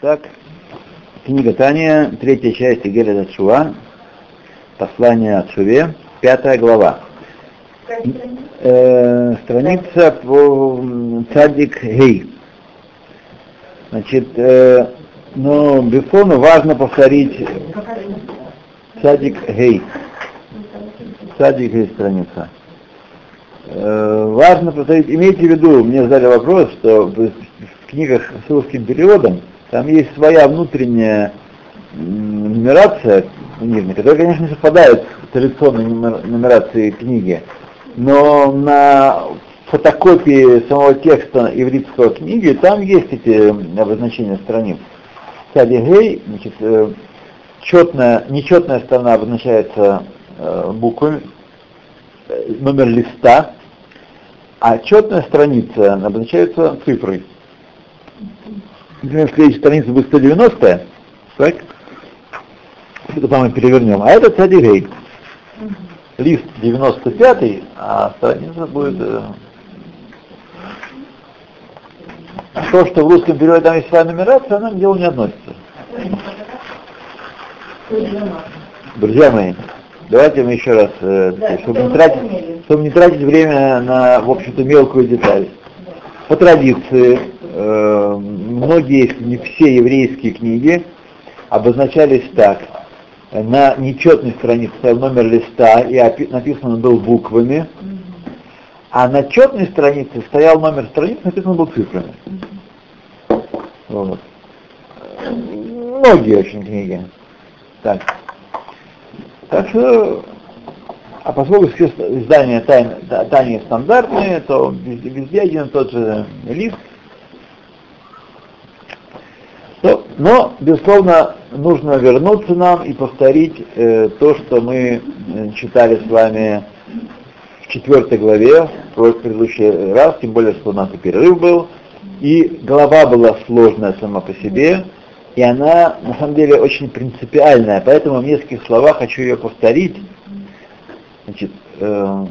Так, книга Таня, третья часть Игеля Дашуа, послание от Шуве, пятая глава. Э, страница по Цадик Гей. Значит, э, но безусловно важно повторить Цадик Гей. Цадик Гей страница. Э, важно повторить, имейте в виду, мне задали вопрос, что в книгах с русским переводом там есть своя внутренняя нумерация книжная, которая, конечно, не совпадает с традиционной нумерацией книги, но на фотокопии самого текста ивритского книги там есть эти обозначения страниц. Сади Гей, значит, э, четная, нечетная сторона обозначается э, буквами, э, номер листа, а четная страница обозначается цифрой например, следующая страница будет 190, так? Это мы перевернем. А это цадигей. Лист 95, а страница будет... Э... То, что в русском переводе там есть своя нумерация, она к делу не относится. Друзья мои, давайте мы еще раз, э, да, чтобы, не тратить, чтобы не тратить время на, в общем-то, мелкую деталь. По традиции, э, многие, если не все еврейские книги обозначались так. На нечетной странице стоял номер листа и написано был буквами, а на четной странице стоял номер страницы, написано был цифрами. Вот. Многие очень книги. Так. Так что, а поскольку все издания тайны, тайны стандартные, то везде один тот же лист, то, но, безусловно, нужно вернуться нам и повторить э, то, что мы э, читали с вами в четвертой главе, в предыдущий раз, тем более, что у нас и перерыв был, и глава была сложная сама по себе, и она, на самом деле, очень принципиальная, поэтому в нескольких словах хочу ее повторить. Значит, э,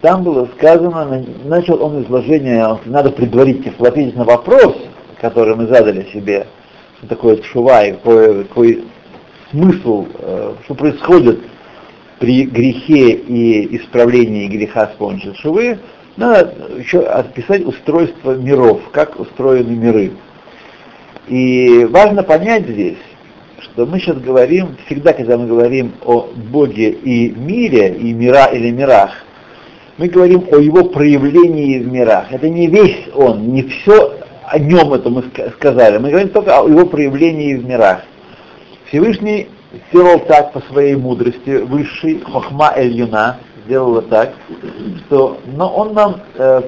там было сказано, начал он изложение, надо предварить, ответить на вопрос, которые мы задали себе, что такое шува и какой, какой смысл, э, что происходит при грехе и исправлении греха с помощью шувы, надо еще описать устройство миров, как устроены миры. И важно понять здесь, что мы сейчас говорим, всегда, когда мы говорим о Боге и мире, и мира или мирах, мы говорим о его проявлении в мирах. Это не весь он, не все о нем это мы сказали. Мы говорим только о его проявлении в мирах. Всевышний сделал так по своей мудрости, высший Хохма Эль Юна сделал так, что но он нам э,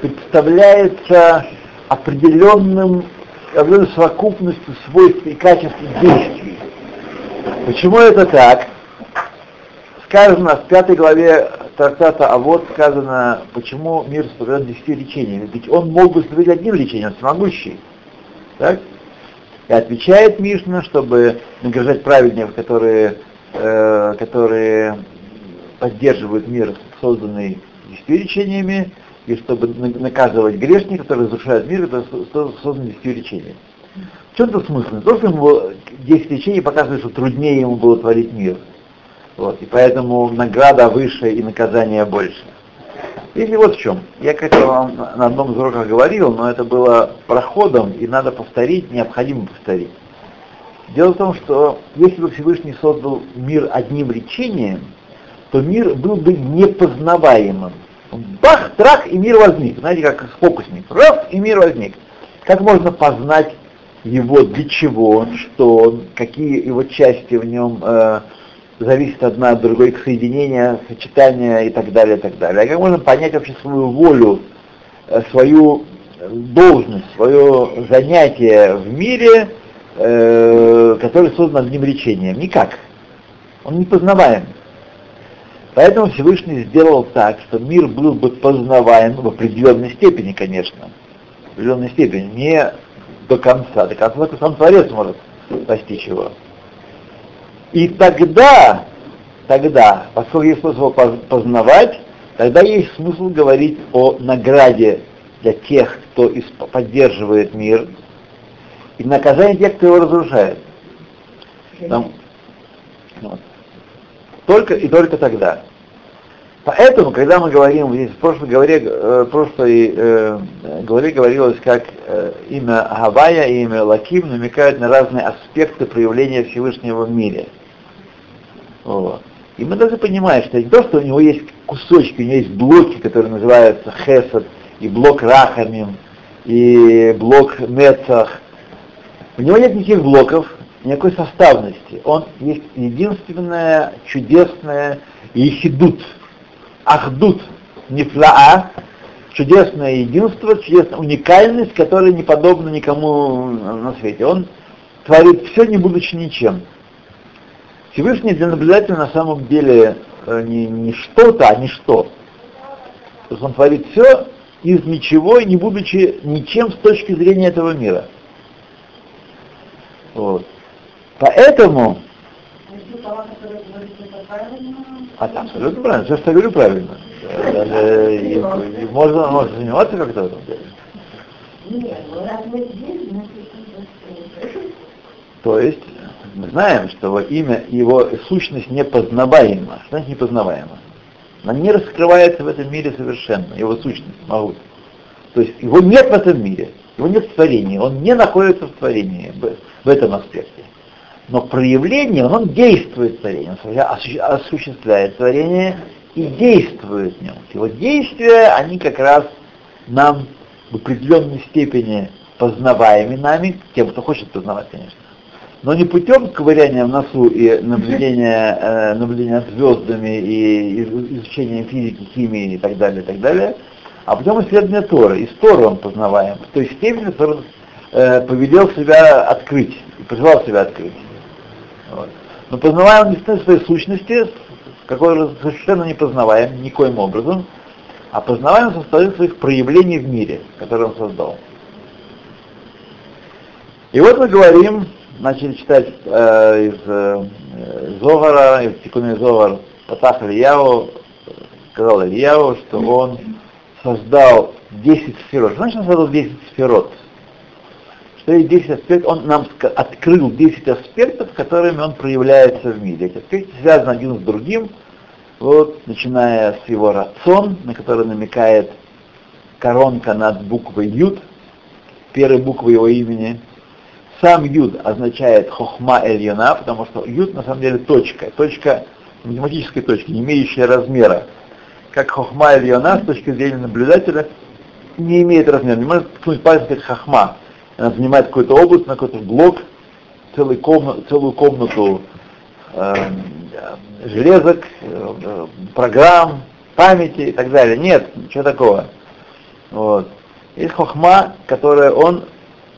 представляется определенным, определенной совокупностью свойств и качеств действий. Почему это так? Сказано в пятой главе трактата А вот сказано, почему мир сотворен десяти лечениями. Ведь он мог бы сотворить одним лечением, он всемогущий. Так? И отвечает Мишна, чтобы награждать праведников, которые, э, которые поддерживают мир, созданный десятью лечениями, и чтобы наказывать грешников, которые разрушают мир, это создано десятью лечениями. В чем-то смысл? Не то, что ему 10 лечений показывает, что труднее ему было творить мир – вот, и поэтому награда выше и наказание больше. Или вот в чем. Я как-то вам на одном из уроков говорил, но это было проходом, и надо повторить, необходимо повторить. Дело в том, что если бы Всевышний создал мир одним речением, то мир был бы непознаваемым. Бах, трах, и мир возник. Знаете, как фокусник. Раз, и мир возник. Как можно познать его, для чего, что он, какие его части в нем э, зависит одна от другой, их соединения, сочетания и так далее, и так далее. А как можно понять вообще свою волю, э, свою должность, свое занятие в мире, э, который создан одним речением? Никак. Он не познаваем. Поэтому Всевышний сделал так, что мир был бы познаваем в определенной степени, конечно. В определенной степени, не до конца. До конца только сам Творец может достичь его. И тогда, тогда, поскольку есть смысл познавать, тогда есть смысл говорить о награде для тех, кто поддерживает мир, и наказание тех, кто его разрушает. Там, вот. Только и только тогда. Поэтому, когда мы говорим, здесь в прошлой главе, э, прошлой э, главе говорилось, как э, имя Гавая и имя Лаким намекают на разные аспекты проявления Всевышнего в мире. Вот. И мы должны понимать, что не то, что у него есть кусочки, у него есть блоки, которые называются Хесад, и блок Рахамим, и блок Нецах. У него нет никаких блоков, никакой составности. Он есть единственное чудесное ехидут, ахдут, нефлаа, чудесное единство, чудесная уникальность, которая не подобна никому на свете. Он творит все, не будучи ничем. Всевышний для наблюдателя на самом деле э, не, не что-то, а ничто. То есть он творит все из ничего, не будучи ничем с точки зрения этого мира. Вот. Поэтому... А абсолютно правильно, все, что я говорю, правильно. Даже, и, и можно, можно заниматься как-то в этом деле. То есть, мы знаем, что его имя, его сущность непознаваема. Что значит непознаваема? Она не раскрывается в этом мире совершенно, его сущность, могут. То есть его нет в этом мире, его нет в творении, он не находится в творении в этом аспекте. Но проявление, он действует он осуществляет творение и действует в нем. Его действия, они как раз нам в определенной степени познаваемы нами, тем, кто хочет познавать, конечно. Но не путем ковыряния в носу и наблюдения, э, наблюдения звездами и изучения физики, химии и так далее, и так далее, а путем исследования Торы. И с Торы он познаваем, в той степени, он э, повелел себя открыть, пожелал себя открыть. Вот. Но познаваем в своей сущности, какой совершенно не познаваем никоим образом, а познаваем состоит своих проявлений в мире, который он создал. И вот мы говорим, начали читать э, из э, Зогара, из Тикуны Зогар, Патах Ильяу, сказал Ильяу, что он создал 10 сферот. Значит он создал 10 сферот? Что есть 10 аспектов, он нам открыл 10 аспектов, которыми он проявляется в мире. Эти аспекты связаны один с другим, вот, начиная с его рацион, на который намекает коронка над буквой Юд, первой буквой его имени. Сам Юд означает хохма эльона, потому что Юд на самом деле точка, точка, математическая точка, не имеющая размера как хохма йона, с точки зрения наблюдателя, не имеет размера. Не может ткнуть пальцем как хохма. Она занимает какую-то область, на какой-то блок, целый комна, целую комнату э, железок, э, программ, памяти и так далее. Нет, ничего такого. Вот. Есть хохма, которая он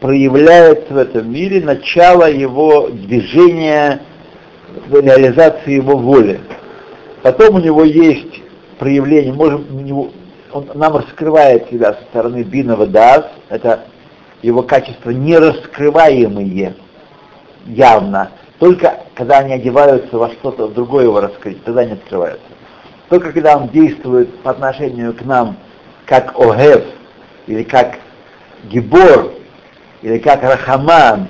проявляет в этом мире начало его движения, реализации его воли. Потом у него есть проявление, можем у него, он нам раскрывает себя со стороны бинова дас, это его качества нераскрываемые явно, только когда они одеваются во что-то другое его раскрыть, тогда они открываются. Только когда он действует по отношению к нам как Огев, или как Гибор, или как Рахаман,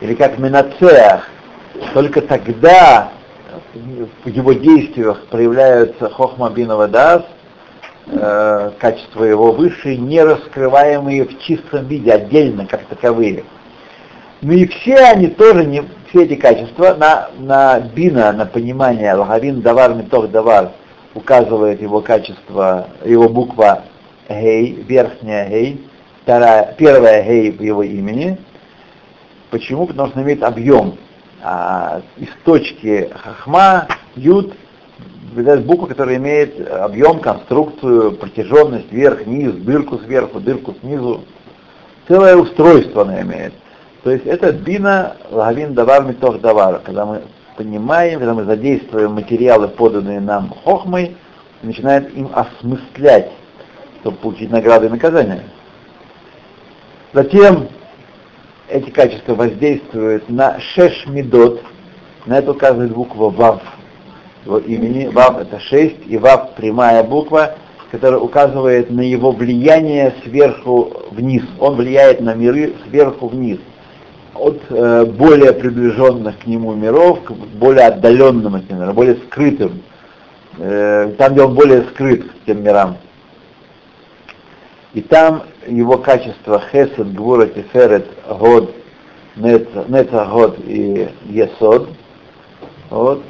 или как Менацеах, только тогда в его действиях проявляются хохма бинова дас, э, качества его высшие, не раскрываемые в чистом виде, отдельно, как таковые. Ну и все они тоже, не, все эти качества на, на бина, на понимание, лагавин давар метох давар, указывает его качество, его буква гей, верхняя гей, вторая, первая гей в его имени. Почему? Потому что он имеет объем а, из точки хахма, юд, видать буква, которая имеет объем, конструкцию, протяженность, вверх, низ, дырку сверху, дырку снизу. Целое устройство она имеет. То есть это бина лагавин давар митох давар, когда мы понимаем, когда мы задействуем материалы, поданные нам хохмой, начинаем им осмыслять, чтобы получить награды и наказания. Затем эти качества воздействуют на шеш медот, на это указывает буква вав его имени. Вав это шесть, и вав прямая буква, который указывает на его влияние сверху вниз. Он влияет на миры сверху вниз. От э, более приближенных к нему миров к более отдаленным этим мирам, более скрытым. Э, там, где он более скрыт к тем мирам. И там его качество Хесед, Гвура, Тиферет, Год, Нецах, Год и Есод. Вот.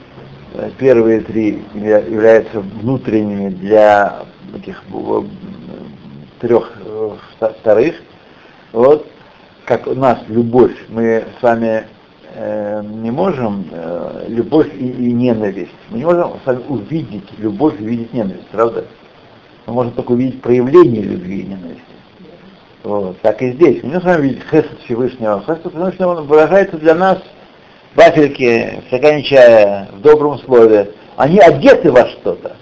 Первые три являются внутренними для этих э, трех э, вторых. Вот, как у нас любовь, мы с вами э, не можем э, любовь и, и ненависть. Мы не можем с вами увидеть любовь и увидеть ненависть, правда? Мы можем только увидеть проявление любви и ненависти. Вот, так и здесь. Мы не можем видеть хесед Всевышнего. Хесед Всевышнего выражается для нас в вафельке, в чая, в добром слове. Они одеты во что-то.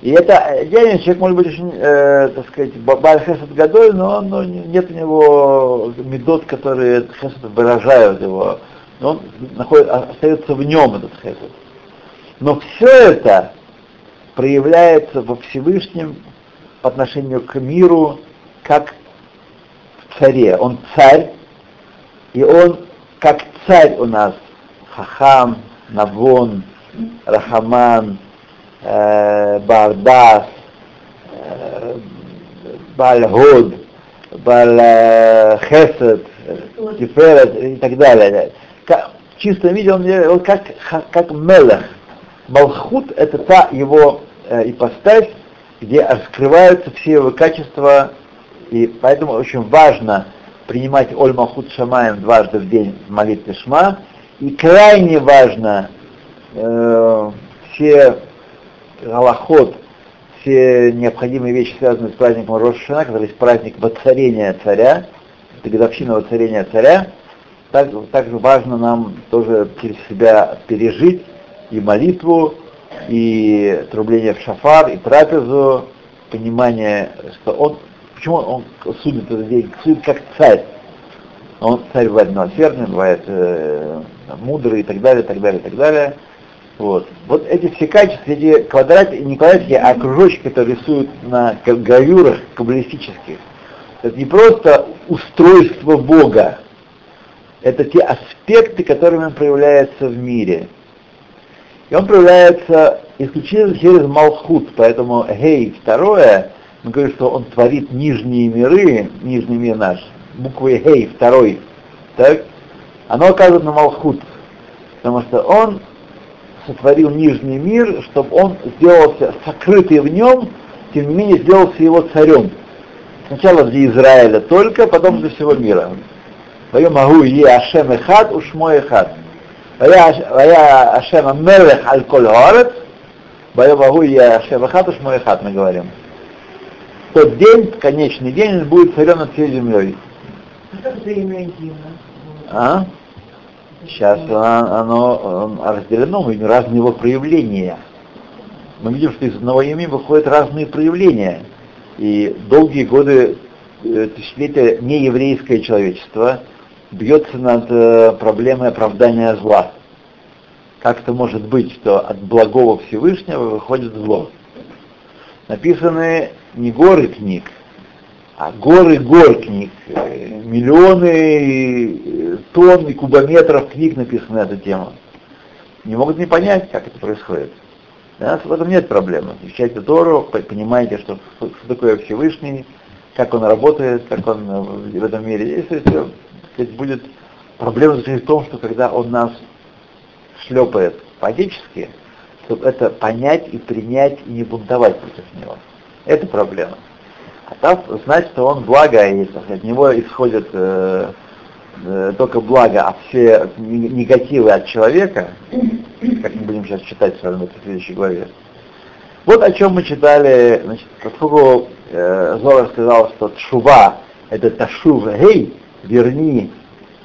И это отдельный человек может быть очень, э, так сказать, Баль Хесед Гадоль, но, но нет у него медот, которые Хесед выражают его. Но он находит, остается в нем этот Хесед. Но все это проявляется во Всевышнем по отношению к миру, как царе. Он царь, и он как царь у нас Хахам, Навон, Рахаман, э, Бардас, э, Бальгод, Баль Хесед, Тиферет и так далее. В чистом виде он, он как, как Мелех. Малхут это та его э, ипостась, где раскрываются все его качества, и поэтому очень важно принимать Оль Малхут Шамаем дважды в день в молитве Шма, и крайне важно э, все Галахот, все необходимые вещи, связанные с праздником Рошана, который есть праздник воцарения царя, это годовщина воцарения царя, так, также важно нам тоже через себя пережить и молитву, и трубление в шафар, и трапезу, понимание, что он, почему он судит этот день, судит как царь. Он царь бывает милосердный, бывает э, мудрый и так далее, так далее, так далее. Вот. вот эти все качества, эти квадратики, не квадратики, а кружочки, которые рисуют на гравюрах каббалистических, это не просто устройство Бога, это те аспекты, которыми он проявляется в мире. И он проявляется исключительно через Малхут, поэтому Гей, второе, мы говорим, что он творит нижние миры, нижний мир наш, буквой Гей, второй, так, оно оказывает на Малхут, потому что он сотворил нижний мир, чтобы он сделался сокрытый в нем, тем не менее сделался его царем. Сначала для Израиля только, потом для всего мира. Вая могу е Ашем Эхад, уж мой Эхад. Вая Ашем Мелех Аль Коль Горец, Вая могу е Ашем Эхад, уж мой Эхад, мы говорим. Тот день, конечный день, он будет царем над всей землей. А? Сейчас оно, оно разделено, мы видим разные его проявления. Мы видим, что из одного имени выходят разные проявления. И долгие годы, э, тысячелетия нееврейское человечество бьется над э, проблемой оправдания зла. Как это может быть, что от благого Всевышнего выходит зло? Написаны не горы книг, а горы гор книг, э, миллионы э, тонн и кубометров книг написано на эту тему. Не могут не понять, как это происходит. Для нас в этом нет проблемы. Изучайте Тору, понимаете, что, что такое Всевышний, как он работает, как он э, в этом мире действует. Будет проблема в том, что когда он нас шлепает по-отечески, чтобы это понять и принять и не бунтовать против него. Это проблема. А там знать, что он благо, и от него исходит э, э, только благо, а все негативы от человека, как мы будем сейчас читать с вами в следующей главе. Вот о чем мы читали, значит, поскольку э, Зора сказал, что Тшува это Ташув Гей, верни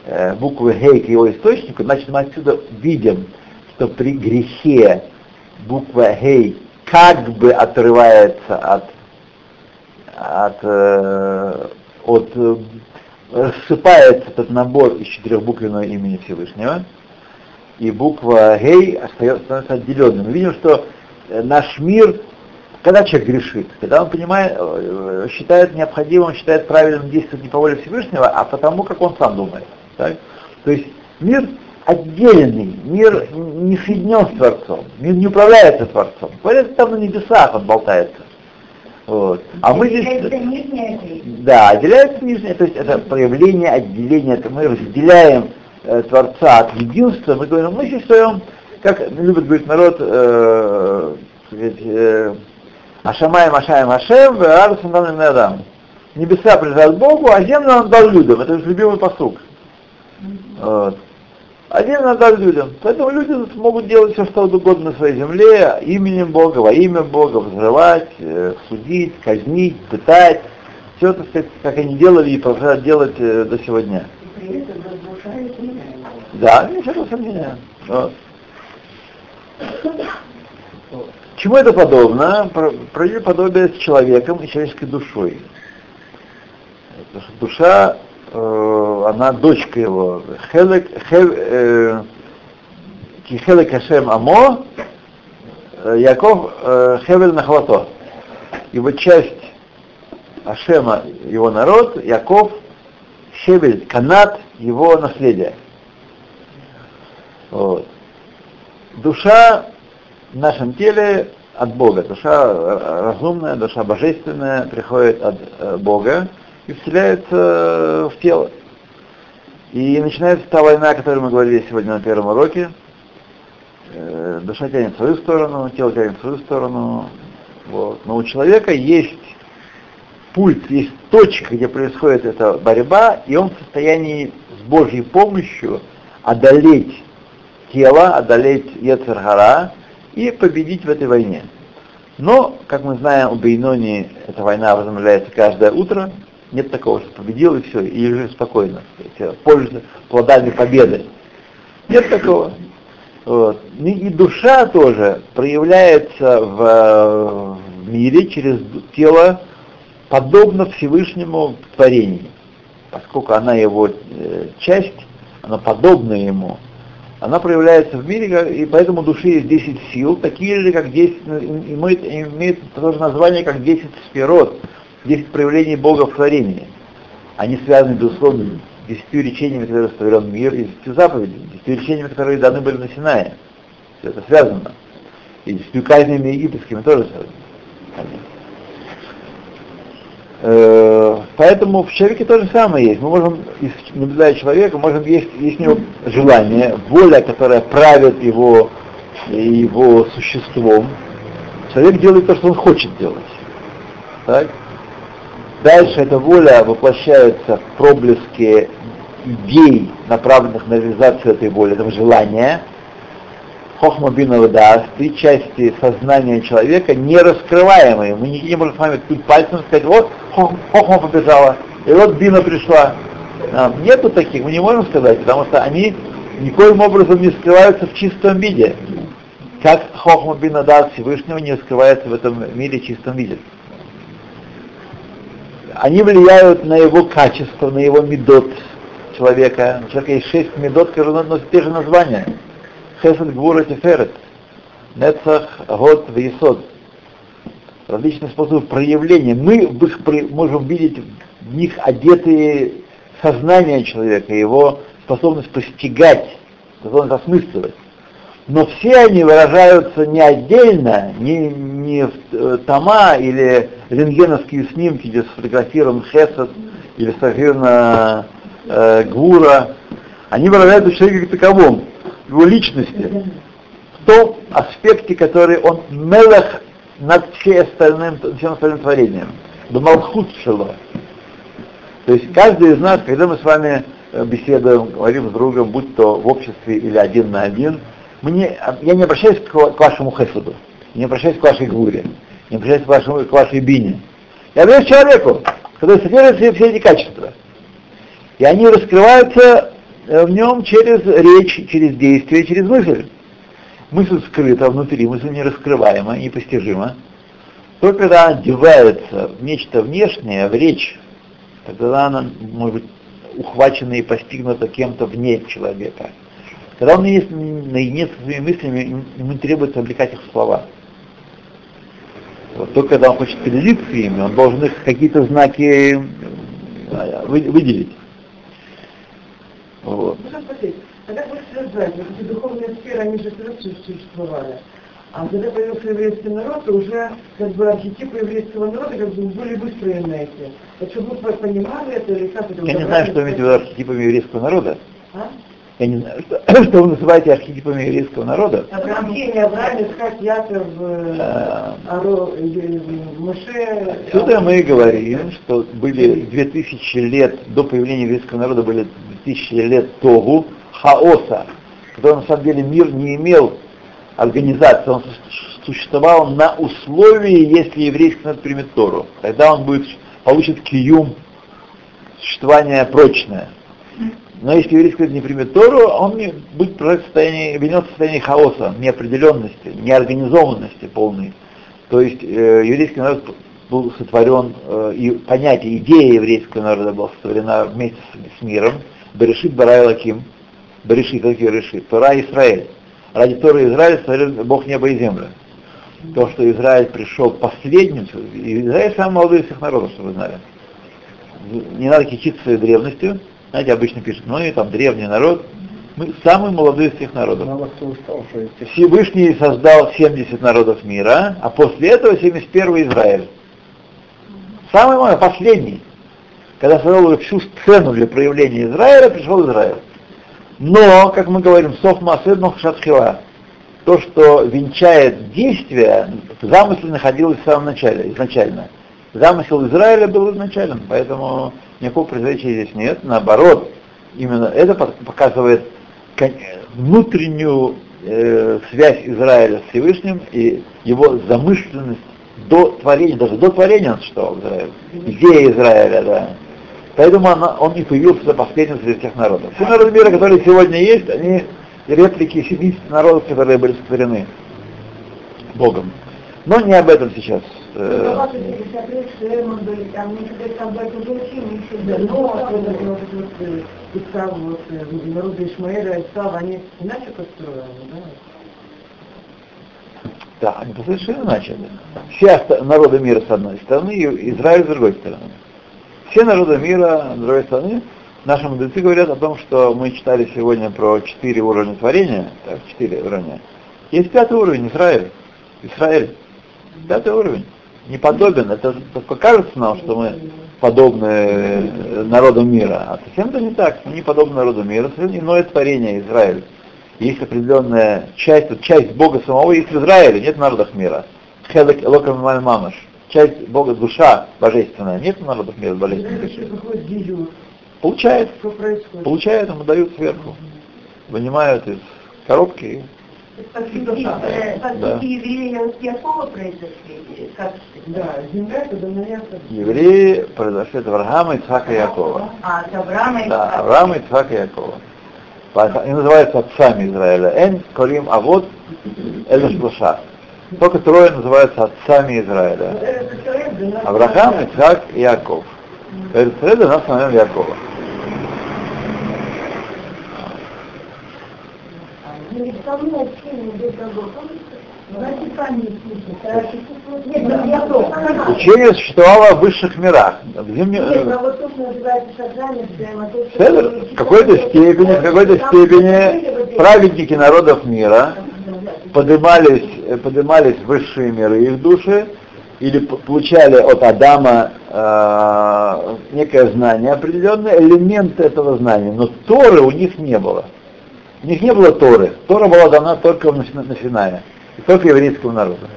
э, буквы Гей к его источнику, значит мы отсюда видим, что при грехе буква Гей как бы отрывается от от, э, от э, рассыпается этот набор из четырехбуквенного имени Всевышнего, и буква Гей остается, становится отделенным. Мы видим, что э, наш мир когда человек грешит, когда он понимает, считает необходимым, считает правильным действовать не по воле Всевышнего, а потому, как он сам думает. Так? То есть мир отдельный, мир не соединен с Творцом, мир не управляется Творцом. Поэтому там на небесах он болтается. Вот. А мы здесь... Да, отделяется нижнее, то есть это проявление отделения, это мы разделяем э, Творца от единства, мы говорим, мы считаем, как любит говорить народ, э, э, Ашамаем Ашаем Ашем, Радусом Адам. Небеса принадлежат Богу, а землю он дал людям. Это же любимый посук. Вот. Один надо людям. Поэтому люди могут делать все, что угодно на своей земле, именем Бога, во имя Бога, взрывать, э, судить, казнить, пытать. Все это, как они делали и продолжают делать э, до сегодня. Да, ничего сомнения. Вот. Чему это подобно? Провели подобие с человеком и человеческой душой. Душа э, она дочка его, Хелек, э, Хелек Хашем Амо, э, Яков э, Хевель Нахвато. Его часть Ашема, его народ, Яков, Хевель, канат, его наследие. Вот. Душа в нашем теле от Бога. Душа разумная, душа божественная приходит от Бога и вселяется э, в тело. И начинается та война, о которой мы говорили сегодня на первом уроке. Э, душа тянет в свою сторону, тело тянет в свою сторону. Вот. Но у человека есть пульт, есть точка, где происходит эта борьба, и он в состоянии с Божьей помощью одолеть тело, одолеть Ецергара и победить в этой войне. Но, как мы знаем, у Бейнони эта война возобновляется каждое утро, нет такого, что победил и все, и уже спокойно, пользуется плодами победы. Нет такого. Вот. И душа тоже проявляется в, мире через тело, подобно Всевышнему творению. Поскольку она его э, часть, она подобна ему, она проявляется в мире, и поэтому души есть 10 сил, такие же, как 10, имеет, имеет тоже название, как 10 спирот, 10 проявлений Бога в творении. Они связаны, безусловно, с десятью речениями, которые сотворен мир, и десятью заповедями, десятью речениями, которые даны были на Синае. Все это связано. И десятью казнями египетскими тоже связано. Э, поэтому в человеке то же самое есть. Мы можем, наблюдая человека, можем есть, есть у него желание, воля, которая правит его, его существом. Человек делает то, что он хочет делать. Так? Дальше эта воля воплощается в проблеске идей, направленных на реализацию этой воли, этого желания. Хохма бина даст, три части сознания человека не раскрываемые. Мы не можем с вами ткнуть пальцем и сказать, вот хохма побежала, и вот бина пришла. Нету таких, мы не можем сказать, потому что они никоим образом не скрываются в чистом виде. Как хохма бина даст Всевышнего не скрывается в этом мире чистом виде они влияют на его качество, на его медот человека. У человека есть шесть медот, которые носят те же названия. Хесед, Гвура, Теферет, Нецах, Год, Весод. Различные способы проявления. Мы можем видеть в них одетые сознание человека, его способность постигать, способность осмысливать. Но все они выражаются не отдельно, не, не в э, тома или рентгеновские снимки, где сфотографирован Хесед или сфотографирована э, Гура, они выражаются в человеке как таковом, его личности, в том аспекте, который он мелах над всем остальным, всем остальным творением, Бамалхут Шело. То есть каждый из нас, когда мы с вами э, беседуем, говорим с другом, будь то в обществе или один на один, мне, я не обращаюсь к, к вашему хесуду, не обращаюсь к вашей гуре, не обращаюсь к, вашему, к вашей бине. Я обращаюсь к человеку, который содержит все, эти качества. И они раскрываются э, в нем через речь, через действие, через мысль. Мысль скрыта внутри, мысль не раскрываема, непостижима. Только когда она одевается в нечто внешнее, в речь, тогда она может быть ухвачена и постигнута кем-то вне человека. Когда он есть наедине со своими мыслями, ему требуется облекать их в слова. Вот только когда он хочет поделиться ими, он должен их какие-то знаки э, выделить. Вот. Тогда хочется знать, вот эти духовные сферы, они же тоже существовали. А когда появился еврейский народ, то уже как бы архетипы еврейского народа как бы были выстроены эти. Так чтобы вы понимали это или как это? Я не знаю, что вы имеете в виду архетипами еврейского народа. А? Я не знаю, что, что вы называете архетипами еврейского народа. Обращение Авраам, Исхак, Яков, э, А. Аро, э, Моше. Отсюда мы говорим, что были 2000 лет до появления еврейского народа, были 2000 лет Тогу, хаоса, который на самом деле мир не имел организации, он су- существовал на условии, если еврейский народ примет Тору. Тогда он будет, получит киюм, существование прочное. Но если еврейский народ не примет Тору, он не- будет в состоянии, винет в состоянии хаоса, неопределенности, неорганизованности полной. То есть э, еврейский народ был сотворен, э, и понятие, идея еврейского народа была сотворена вместе с, с миром. Берешит Бара Лаким, Берешит, какие Берешит, Тора Израиль. Ради Торы Израиль сотворил Бог небо и землю. То, что Израиль пришел последним, Израиль самый молодой из всех народов, чтобы вы знали. Не надо кичиться своей древностью. Знаете, обычно пишут, ну и там древний народ. Мы самый молодой из всех народов. Всевышний создал 70 народов мира, а после этого 71 Израиль. Самый мой, последний. Когда создал всю сцену для проявления Израиля, пришел Израиль. Но, как мы говорим, сов масед шатхила, то, что венчает действие, в замысле находилось в самом начале, изначально. Замысел Израиля был изначальным, поэтому никакого противоречия здесь нет. Наоборот, именно это пок- показывает внутреннюю э, связь Израиля с Всевышним и его замышленность до творения, даже до творения он существовал Израиль. Идея Израиля, да. Поэтому она- он и появился последним среди всех народов. Все народы мира, которые сегодня есть, они реплики 70 народов, которые были сотворены Богом. Но не об этом сейчас. Ваши 50 лет, Шерман были, там некоторые там это уже учили, еще да, но вот это вот, вот, Исав, вот, народы Ишмаэля, Исав, они иначе построены, да? Да, они совершенно начали. Все народы мира с одной стороны и Израиль с другой стороны. Все народы мира с другой стороны. Наши мудрецы говорят о том, что мы читали сегодня про четыре уровня творения, так, четыре уровня. Есть пятый уровень, Израиль. Израиль. Пятый уровень. Не подобен. Это только кажется нам, что мы подобны э, народу мира. А совсем это не так. Мы не подобны народу мира. Совсем иное творение Израиль. Есть определенная часть, часть Бога самого есть в Израиле, нет в народах мира. Хелек Элокам Маль Мамаш. Часть Бога, душа божественная, нет в народах мира божественной Получает, получает, ему дают сверху. Вынимают из коробки Да. евреи от Якова произошли? Как? Да, земля это евреи произошли от Авраама, Ицхака и Якова. А, от Авраама и Да. Авраама, Ицхака и Якова. Они называются отцами Израиля. Эн, Корим, Авод, Эль Шлуша. Только трое называются отцами Израиля. Авраам, Ицхак и Яков. Эрцред у нас наверное, Якова. Учение существовало в высших мирах. В земне- Нет, вот то, что- Седер, в какой-то степени, в какой-то степени праведники народов мира поднимались, э, поднимались в высшие миры их души или получали от Адама э, некое знание определенное, элемент этого знания, но Торы у них не было. У них не было Торы. Тора была дана только на, Сина- на Синае, и только еврейскому народу.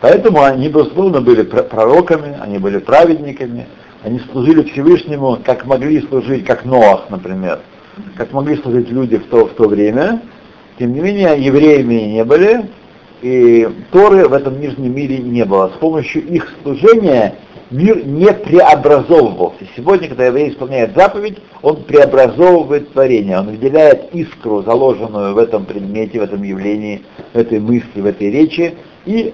Поэтому они, безусловно, были пр- пророками, они были праведниками, они служили Всевышнему, как могли служить, как Ноах, например, как могли служить люди в то, в то время. Тем не менее, евреями не были, и Торы в этом нижнем мире не было. С помощью их служения мир не преобразовывался. Сегодня, когда еврей исполняет заповедь, он преобразовывает творение, он выделяет искру, заложенную в этом предмете, в этом явлении, в этой мысли, в этой речи, и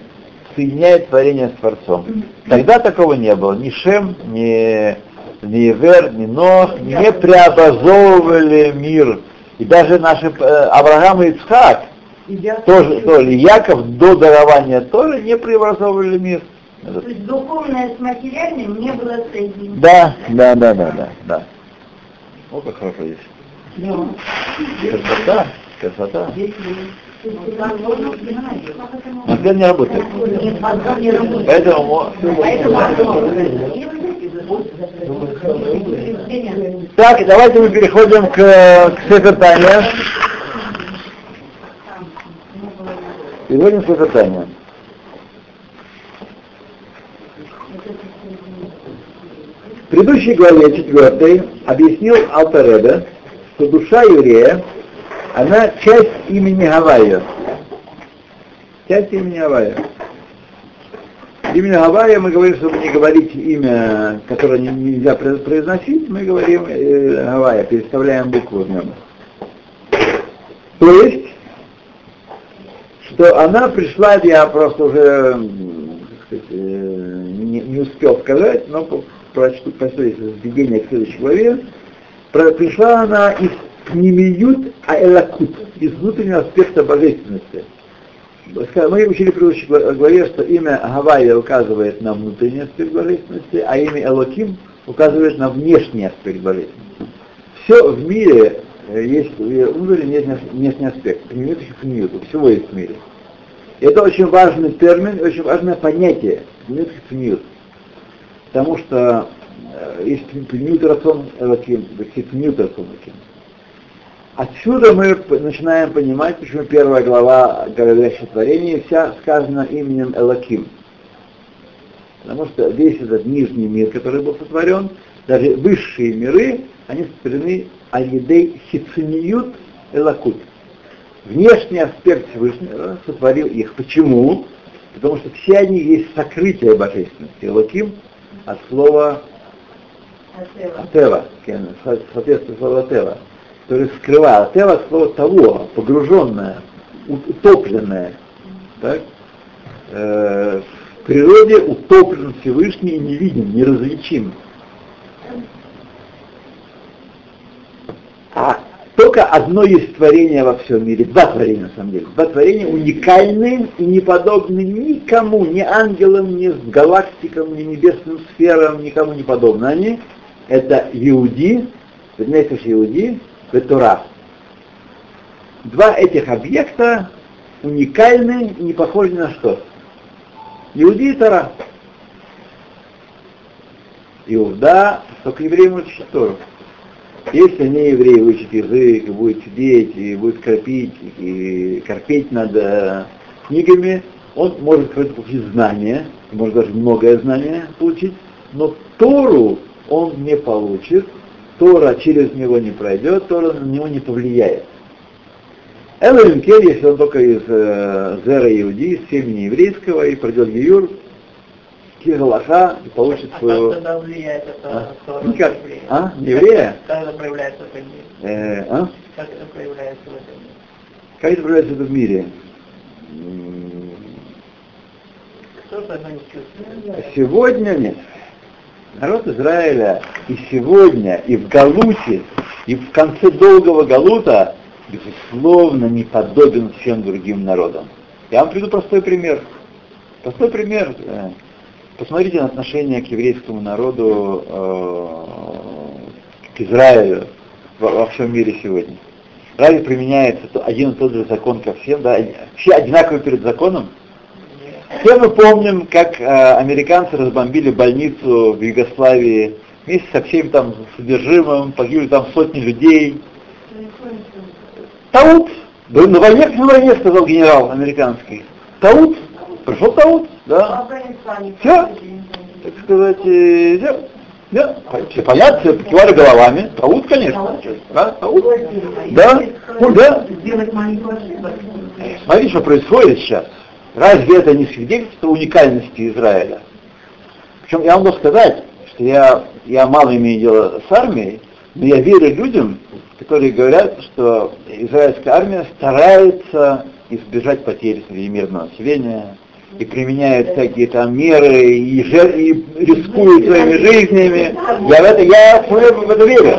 соединяет творение с Творцом. Тогда такого не было. Ни Шем, ни, ни Ивер, ни Нох не преобразовывали мир. И даже наши э, Авраам и Ицхак Тоже, тоже. Яков до дарования тоже не преобразовывали мир. То есть духовное с материальным не было соединено. Да, да, да, да, да, да. О, как хорошо здесь. Да. Красота, красота. Взгляд не работает. Нет, возможно, не работает. Поэтому Так, давайте мы переходим к, к Сефер Таня. Переходим к Сефер В предыдущей главе, четвертой, объяснил Алтаребе, что душа еврея, она часть имени Гавайя. Часть имени Гавайя. Именно Гавайя мы говорим, чтобы не говорить имя, которое не- нельзя про- произносить, мы говорим э, Гавайя, переставляем букву в нем. То есть, что она пришла, я просто уже сказать, э, не, не успел сказать, но по- прочту последующее введение к следующей главе, пришла она из пнемиют аэлакут, из внутреннего аспекта божественности. Мы учили в предыдущей гла- главе, что имя Гавайя указывает на внутренний аспект божественности, а имя Элоким указывает на внешний аспект божественности. Все в мире э, есть внутренний внешний- аспект. Пнемиют и пнемиют, всего есть в мире. Это очень важный термин, очень важное понятие. Пнемиют и пнемиют. Потому что есть пнемиют рацион есть пнемиют рацион Элоким. Отсюда мы начинаем понимать, почему первая глава говорящего творения вся сказана именем Элаким. Потому что весь этот нижний мир, который был сотворен, даже высшие миры, они сотворены Алидей Хицениют Элакут. Внешний аспект Всевышнего сотворил их. Почему? Потому что все они есть сокрытие божественности. Элаким от слова Атева, кен, со- соответствует слову Атева, который скрывал. Атева от слова того, погруженное, утопленное. Так? Э, в природе утоплен Всевышний и не виден, неразличим. А только одно есть творение во всем мире, два творения на самом деле. Два творения уникальные и не подобны никому, ни ангелам, ни галактикам, ни небесным сферам, никому не подобны. Они это Иуди, Нефиш Иуди, и Тора. Два этих объекта уникальны и не похожи на что. Иуди и Тора. Иуда, только евреям учат Тору. Если не еврей учит язык, и будет сидеть, и будет корпить, и корпеть над э, книгами, он может получить знание, может даже многое знание получить, но Тору он не получит, Тора через него не пройдет, Тора на него не повлияет. Элвин Кель, если он только из э, Зера Иуди, из семени еврейского, и пройдет Гиюр, Киралаха, и получит А свою... как тогда влияет это А? Никак. на еврея? А? Еврея? Как это проявляется в этом мире? Э, а? Как это проявляется в этом мире? Как это проявляется в мире? М, Кто тогда не чувствует? Сегодня нет. Народ Израиля и сегодня, и в Галуте, и в конце долгого Галута, безусловно, не подобен всем другим народам. Я вам приведу простой пример. Простой пример. Посмотрите на отношение к еврейскому народу, э, к Израилю во, всем мире сегодня. Разве применяется один и тот же закон ко всем? Да? Все одинаковы перед законом? Все мы помним, как э, американцы разбомбили больницу в Югославии вместе со всем там содержимым, погибли там сотни людей. Таут! Да на войне, на войне, сказал генерал американский. Таут! Пришел Таут, да. Все, так сказать, э, всё. Да, все понятно, все покивали головами. Таут, конечно. Да, Таут. Да, ну, да. Смотри, что происходит сейчас. Разве это не свидетельство уникальности Израиля? Причем я вам могу сказать, что я, я мало имею дело с армией, но я верю людям, которые говорят, что израильская армия старается избежать потерь среди мирного населения и применяет всякие там меры и, жер- и рискует своими жизнями. Я в это, я в это верю.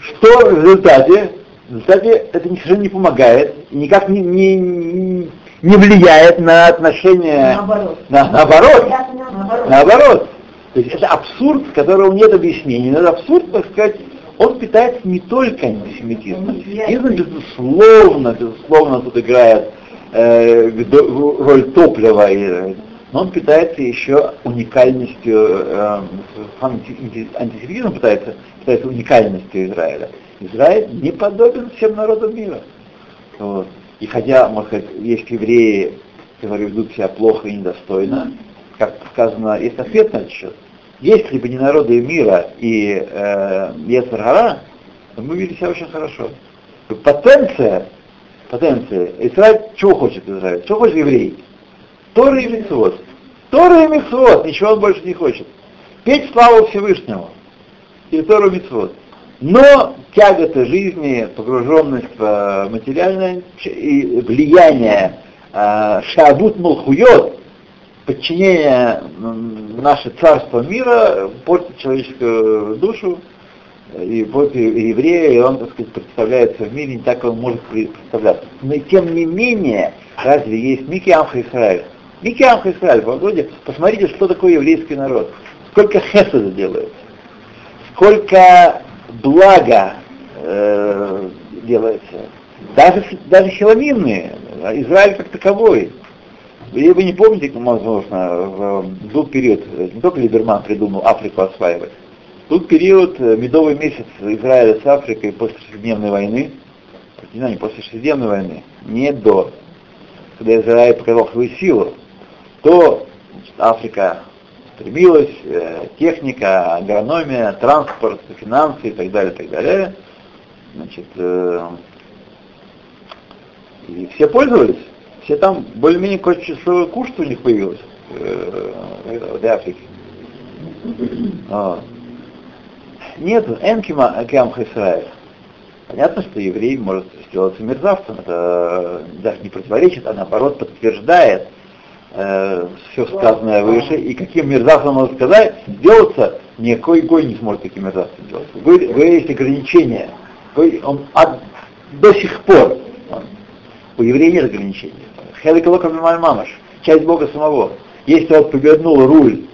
Что в результате? В результате это совершенно не помогает, никак не, не, не- не влияет на отношения... Наоборот. На- наоборот. Наоборот. Наоборот. То есть это абсурд, которого нет объяснений. Но этот абсурд, так сказать, он питается не только антисемитизмом. Антисемитизм, безусловно, безусловно, тут играет э, роль топлива, и, но он питается еще уникальностью, э, антисемитизм питается, питается уникальностью Израиля. Израиль не подобен всем народам мира. Вот. И хотя, можно сказать, есть евреи, которые ведут себя плохо и недостойно, как сказано, есть ответ на этот счет. Если бы не народы мира и э, Ецаргара, то мы вели себя очень хорошо. Потенция, потенция, Израиль, чего хочет Израиль? Чего хочет еврей? Торы и Митцвот. Торы и Митцвот, ничего он больше не хочет. Петь славу Всевышнему и Тору Митцвот. Но тяготы жизни, погруженность в э, материальное и влияние э, шабут мулхуйот, подчинение наше царство мира портит человеческую душу и и еврея, и он, так сказать, представляется в мире не так, он может представляться. Но и тем не менее, разве есть Мики Амха Израиль? Мики Амха Израиль, Володя, посмотрите, что такое еврейский народ. Сколько хесада делается сколько блага э, делается. Даже, даже хиломинные, Израиль как таковой. Вы, вы не помните, возможно, в, был период, э, не только Либерман придумал Африку осваивать, был период, э, медовый месяц Израиля с Африкой после шестидневной войны, не после шестидневной войны, не до, когда Израиль показал свою силу, то значит, Африка стремилась, э, техника, агрономия, транспорт, финансы и так далее, так далее. Значит, э, и все пользовались, все там более-менее число кушать у них появилось э, в Африке. Вот. Нет, энкима кямха Израиль. Понятно, что еврей может сделаться мерзавцем, это даже не противоречит, а наоборот подтверждает э, все сказанное выше, и каким мерзавцем можно сказать, сделаться, никакой гой не сможет таким мерзавцем сделаться. У Гой, гой есть ограничения. Гой, он от, до сих пор. Он, у еврея нет ограничений. Хеликалоков мамаш, часть Бога самого. Если он повернул руль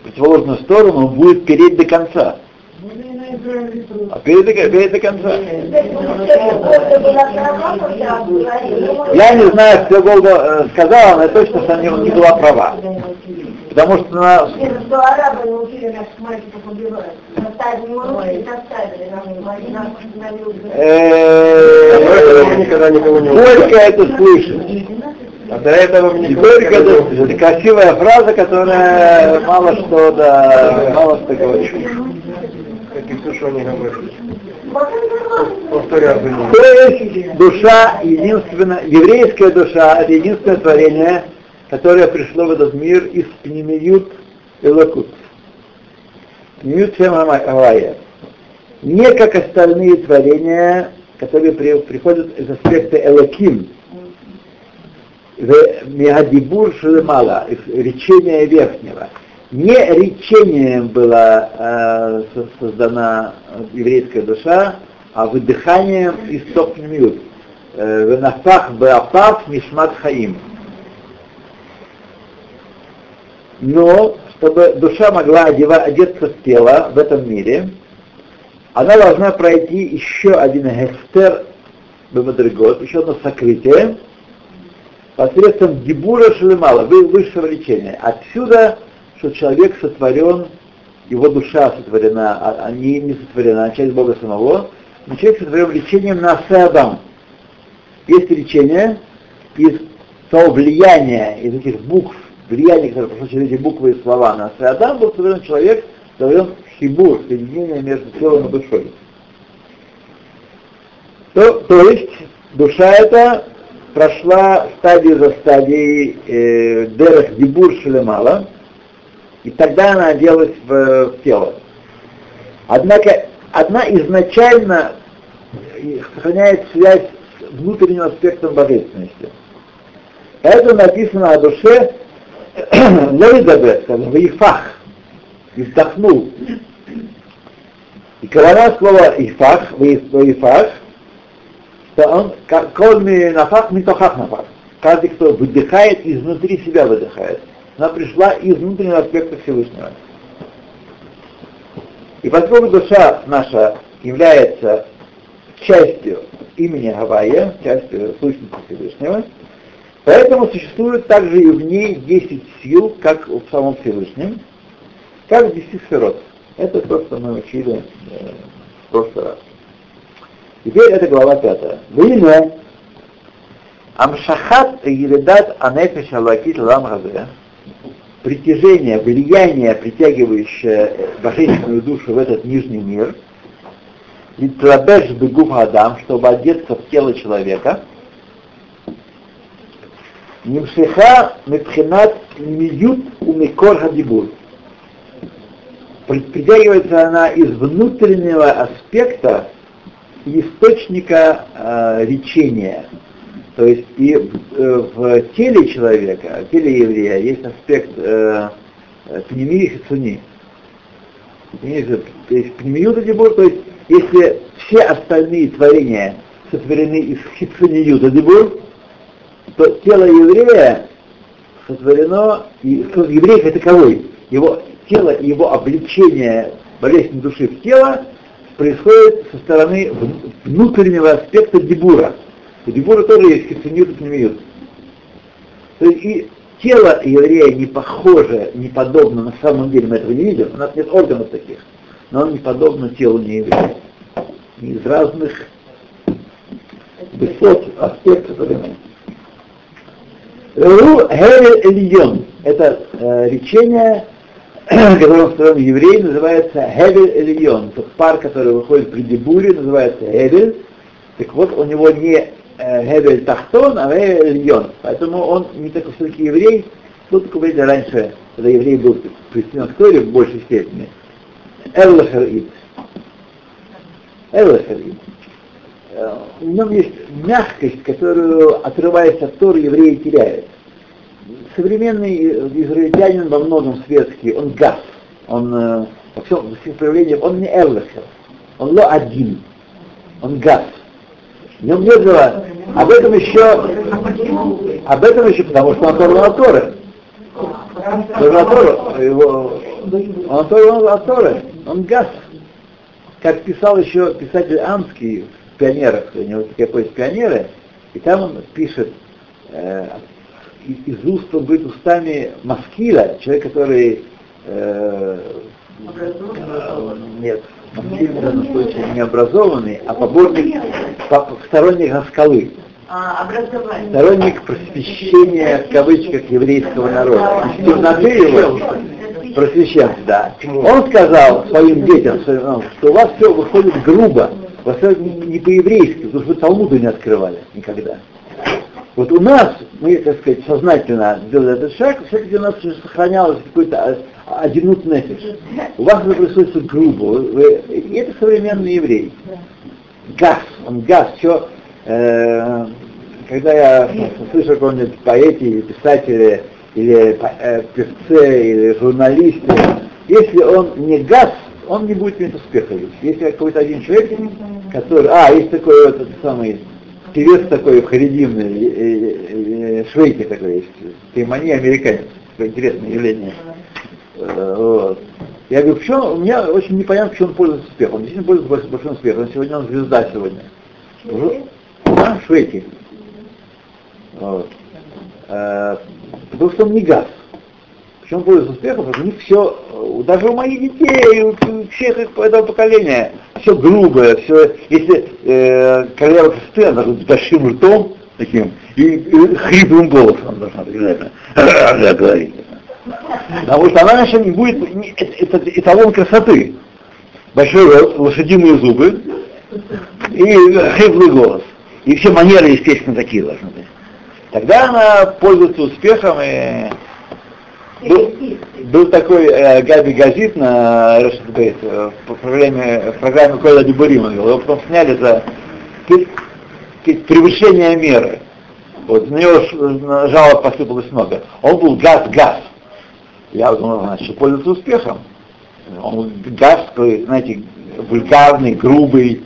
в противоположную сторону, он будет переть до конца. Перед, до- перед до конца. Я не знаю, кто Голда э, сказала, но точно, что она не была права. Потому что она, Что нас остановил. э, не горько это слышать. А до этого мне горько это красивая фраза, которая мало что, да, мало что говорит. Как и все, что они говорят. Повторяю за ним. То есть душа единственная, еврейская душа, это единственное творение, которое пришло в этот мир из Пнемиют Элокут. Пнемиют Шем Гавайя. Не как остальные творения, которые при- приходят из аспекта Элоким, в Мегадибур Шелемала, из речения верхнего. Не речением была э, со- создана еврейская душа, а выдыханием из Сопнемиют. Венафах Беапав Мишмат Хаим. Но, чтобы душа могла одева, одеться в тело в этом мире, она должна пройти еще один гестер Бемадригот, еще одно сокрытие, посредством Гибура Шелемала, вы- высшего лечения. Отсюда, что человек сотворен, его душа сотворена, а, не, не сотворена, а часть Бога самого, но человек сотворен лечением на Адам. Есть лечение из того влияния, из этих букв, влияния, которое прошло через эти буквы и слова на Адам, был сотворен человек, сотворен хибур, соединение между телом и душой. То, то есть душа эта прошла стадию за стадией э, Дерех Дибур Шелемала, и тогда она оделась в, в тело. Однако она изначально э, сохраняет связь с внутренним аспектом божественности. Поэтому написано о душе Лойдабе, скажем, Ваифах, вздохнул. И кавана слова Ифах, Ваифах, то он, колми нафах, митохах нафах. Каждый, кто выдыхает, изнутри себя выдыхает. Она пришла из внутреннего аспекта Всевышнего. И поскольку душа наша является частью имени Гавайя, частью сущности Всевышнего, поэтому существует также и в ней 10 сил, как в самом Всевышнем, как в 10 сферот. Это то, что мы учили э, в прошлый раз. Теперь это глава пятая. Время Амшахат Елидат Анефиш Алакит Лам Хазе притяжение, влияние, притягивающее божественную душу в этот нижний мир, и тлабеш бегуф Адам, чтобы одеться в тело человека, Нимшиха мепхинат миют умикор хадибур. Притягивается она из внутреннего аспекта источника э, речения. То есть и э, в теле человека, в теле еврея есть аспект э, пнемии и хицуни. То есть пнемиют дебур, то есть если все остальные творения сотворены из хицуниюта дебур, то тело еврея сотворено, и еврей как таковой, его тело и его обличение болезни души в тело происходит со стороны внутреннего аспекта дебура. У дебура тоже есть хицуниют и пнемиют. То есть и тело еврея не похоже, не подобно, на самом деле мы этого не видим, у нас нет органов таких, но он не подобно телу не еврея. Из разных высот, аспектов элементов. Ру Херель Эльон. Это э, речение, которым втором еврей называется Хевель Эльон. Тот пар, который выходит при дебуре, называется Хевель. Так вот, у него не э, Хевель Тахтон, а Хевель Эльон. Поэтому он не такой все-таки еврей. Тут как говорили раньше, когда еврей был присоединен к Торе в большей степени. Эрлахарит. Эрлахарит. В нем есть мягкость, которую, отрываясь от Торы, евреи теряют. Современный израильтянин во многом светский, он газ, он э, во всем, во всех проявлениях, он не эрлахер, он ло один, он газ. В нем нет дела. Об этом еще, об этом еще, потому что он оторван от Торы. Он оторван, его, он оторван от Торы, он газ. Как писал еще писатель Амский в «Пионерах», у него такая повесть «Пионеры», и там он пишет, э, из уст он говорит устами Маскила, человек, который э, нет, Данном случае не образованный, а поборник, по, сторонник Гаскалы. А. Сторонник просвещения, в кавычках, еврейского народа. Из темноты его, просвещенцы, да. Он сказал своим детям, что у вас все выходит грубо, у вас все не по-еврейски, потому что вы Талмуду не открывали никогда. Вот у нас, мы, так сказать, сознательно сделали этот шаг, все-таки у нас сохранялось какой-то одинут нефиш. У вас это происходит грубо. И это современный еврей. Газ, он газ, все. Э, когда я слышу какого-нибудь поэте, или писателе, или э, певце, или журналисте, если он не газ, он не будет иметь успеха. Если какой-то один человек, который... А, есть такой вот этот самый певец такой харидимный, швейки такой есть, Таймани американец, такое интересное явление. Вот. Я говорю, почему, у меня очень непонятно, почему он пользуется успехом. Он действительно пользуется большим успехом. Сегодня он звезда сегодня. А, швейки. Вот. А, потому что он не газ. Почему он пользуется успехом? Потому что у них все, даже у моих детей, у всех этого поколения, все грубое, все, если э, королева должна быть большим ртом таким и, и хриплым голосом должна говорить. Потому что она, конечно, не будет, эталон красоты. Большой рот, лошадиные зубы и хриплый голос. И все манеры, естественно, такие должны быть. Тогда она пользуется успехом и был, был такой э, Габи Газит на Решетбейт э, в программе, программе Коля Дебурим, его потом сняли за превышение меры. Вот на него жалоб посыпалось много. Он был газ-газ. Я думал, значит, пользуется успехом. Он газ, такой, знаете, вульгарный, грубый,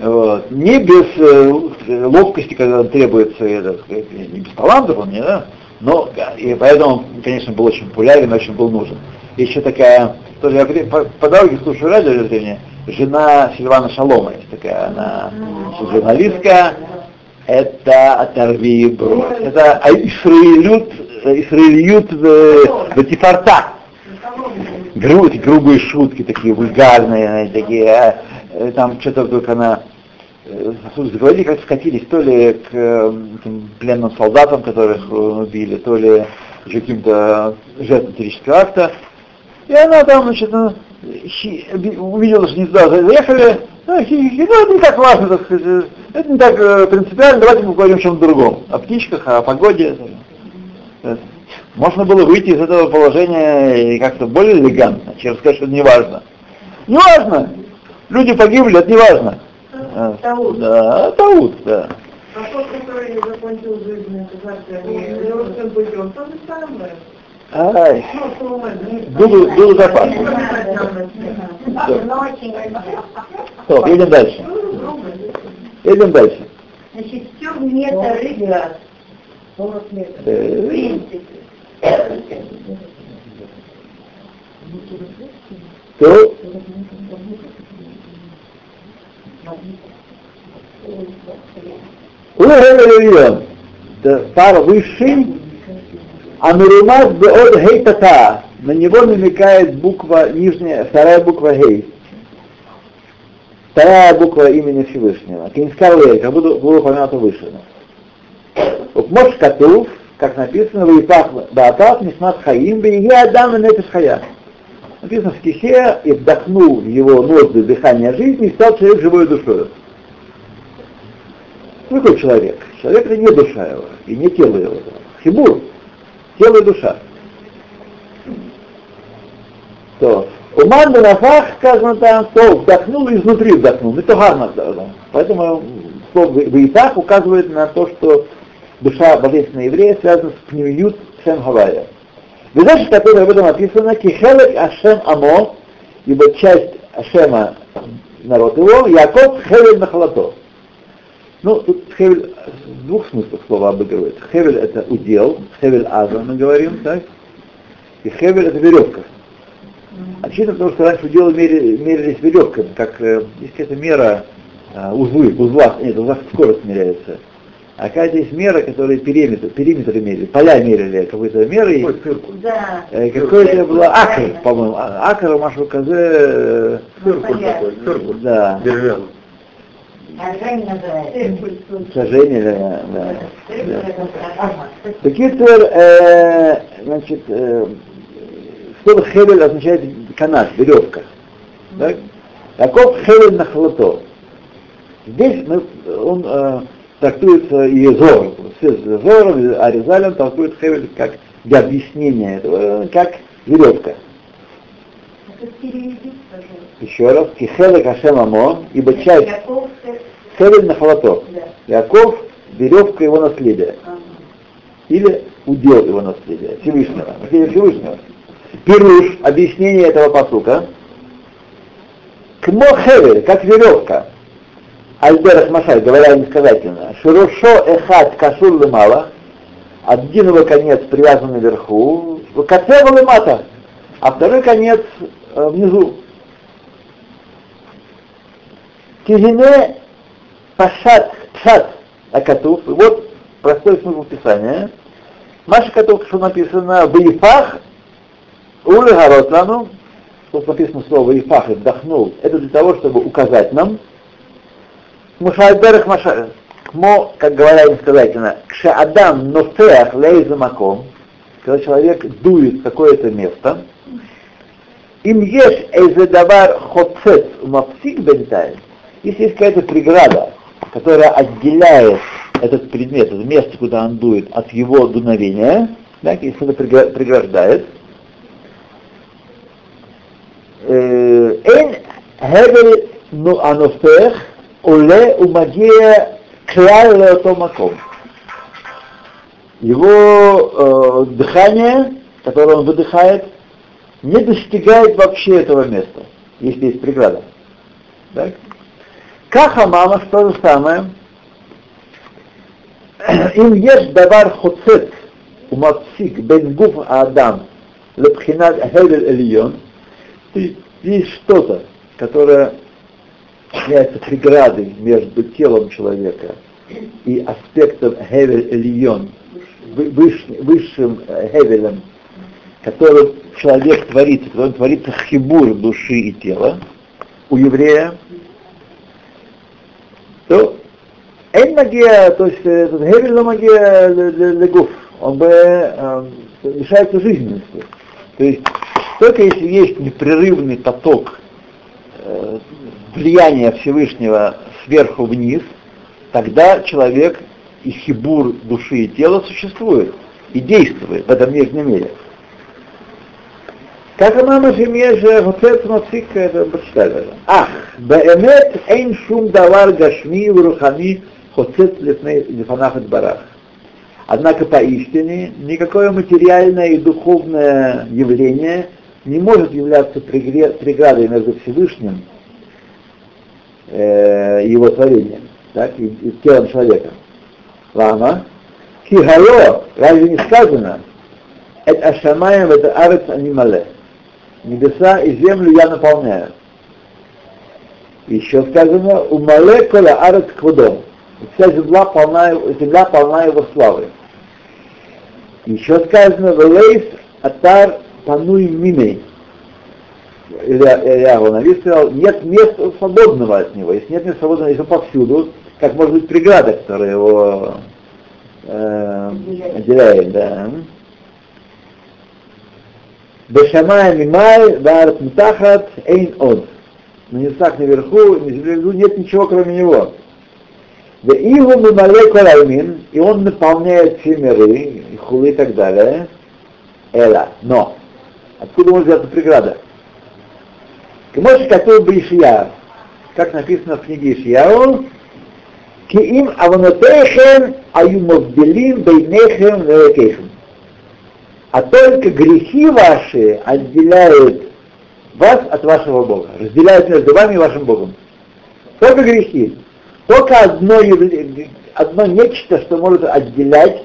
Вот. Не без э, ловкости, когда требуется, это, сказать, не без талантов он, не, да? но и поэтому, конечно, был очень популярен, очень был нужен. Еще такая, тоже я по, по дороге слушаю радио время жена Сильвана Шалома есть такая, она журналистка, это оторви и брось. Это Исраилют, Исраилют в, в Тифарта. Гру, грубые шутки, такие вульгарные, такие, а, э, там что-то она э, заговорили, как скатились, то ли к э, этим пленным солдатам, которых э, убили, то ли еще каким-то жертвам террористического акта. И она там, значит, ну, увидела, что не туда заехали, ну, ну, это не так важно, так сказать, э, это не так э, принципиально, давайте поговорим о чем-то другом, о птичках, о погоде. Э, Можно было выйти из этого положения и как-то более элегантно, чем сказать, что это не важно. Не важно! Люди погибли, это не важно. Э, Таут. Да, таут, да. А тот, который не закончил жизнь, это как-то не легким путем, то же самое. Ай, Ну, что у нас был, был запас. Очень Стоп, едем дальше. Едем дальше. Значит, все метр 40 метров. в Э, принципе. То Угревион, пар высший, а Нурумас Беод Хейтата, на него намекает буква нижняя, вторая буква Гей. Вторая буква имени Всевышнего. Кинскарлей, как будто было упомянуто выше. Вот Мош Катув, как написано, в Ипах Баатат, Нисмат Хаим, Бейге Адам и Нефиш Хая. Написано в стихе, и вдохнул в его ноздри дыхание жизни, и стал человек живой душой. Ну, какой человек? Человек это не душа его, и не тело его. Хибур, тело и душа. То. Уман Нафах, сказано там, то вдохнул изнутри вдохнул. Не то гарно да. Поэтому слово Ваитах указывает на то, что душа божественного еврея связана с пневмиют Шем Хавая. Видишь, которое об этом написано, Кихелек Ашем Амо, ибо часть Ашема народ его, Яков Хевель Нахалато. Ну, тут Хевель в двух смыслах слова обыгрывает. Хевель это удел, Хевель Аза мы говорим, так? И Хевель это веревка. Очевидно, потому что раньше уделы мерили, мерились веревками, как э, есть какая-то мера э, узлы, в узлах, нет, в узлах скорость меряется. А какая-то есть мера, которая периметр, периметр мерили, поля мерили какой-то мерой. Какой циркуль? Да. Э, Какой-то была акр, по-моему, а- акр Машу Казе, э, Циркуль такой, циркуль. да, Деревянный. А сожжение, да, да. Бекитер, э, значит, э, слово хевель означает канат, веревка. Так? Яков хевель на хлото. Здесь мы, он э, трактуется и Зор, все Зором, и Аризалем толкует хевель как для объяснения этого, э, как веревка. Еще раз, кихелек Ашем Амон, ибо часть хевель на хлото. да. Яков веревка его наследия. Ага. или удел его наследия, Всевышнего, наследие Всевышнего. Пируш, объяснение этого посука. Кмо хевель, как веревка. Альберах Машай, говоря инсказательно, Широшо эхат кашур лымала, один его конец привязан наверху, кацева лымата, а второй конец э, внизу. Кизине пашат пшат акатуф. Вот простой смысл Писания. Маша Катуф, что написано в Ифах, Улы Гаротлану, тут написано слово Ифах, вдохнул, это для того, чтобы указать нам, Мушайберах Маша, Кмо, как говорят инсказательно, Кше Адам нофеах лейзамаком, когда человек дует в какое-то место, им ешь эйзедавар хоцет мапсик бенталь, если есть какая-то преграда, которая отделяет этот предмет, это место, куда он дует, от его дуновения, так, если это прегра- преграждает, э, Эйн хевель ну анофех оле умагия клал леото маком. Его э, дыхание, которое он выдыхает, не достигает вообще этого места, если есть преграда. Так? Каха мама, что же самое. Им есть давар хоцет умапсик бен гуф адам лепхинат хевель эльон. Есть что-то, которое является преградой между телом человека и аспектом Хевель Эльон, высшим э, Хевелем, которым человек творится, которым творится хибур души и тела у еврея, то Эн магия, то есть этот Хевель магия легуф, он бы э, мешается жизненности. То есть только если есть непрерывный поток влияния Всевышнего сверху вниз, тогда человек и хибур души и тела существует и действует в этом нижнем мире. Как мама семье же хоцет мацик, это прочитали. Ах, баэмет эйн шум давар гашми урухами хоцет лифанах барах. Однако поистине никакое материальное и духовное явление не может являться преградой между Всевышним э, его творением, так, и, и телом человека. Лама, кихаро, разве не сказано, это ашамаем, это арец анимале. Небеса и землю я наполняю. Еще сказано, умале коля арец квадом. Вся земля полна, земля полна его славы. Еще сказано, велейс атар пануй миней. Илья Нави сказал, нет места свободного от него. Если нет места свободного, если повсюду, как может быть преграда, которая его э, отделяет, да. Бешамай мимай, варат мутахат, эйн од. На небесах наверху, на земле нет ничего, кроме него. Да его мимале колаймин, и он наполняет все миры, и хулы и так далее. Эла. Но. Откуда может взяться преграда? И может какой бы как написано в книге Ишьяу, Киим аванотехем аюмовделим бейнехем левекехем. А только грехи ваши отделяют вас от вашего Бога, разделяют между вами и вашим Богом. Только грехи. Только одно, явление, одно нечто, что может отделять,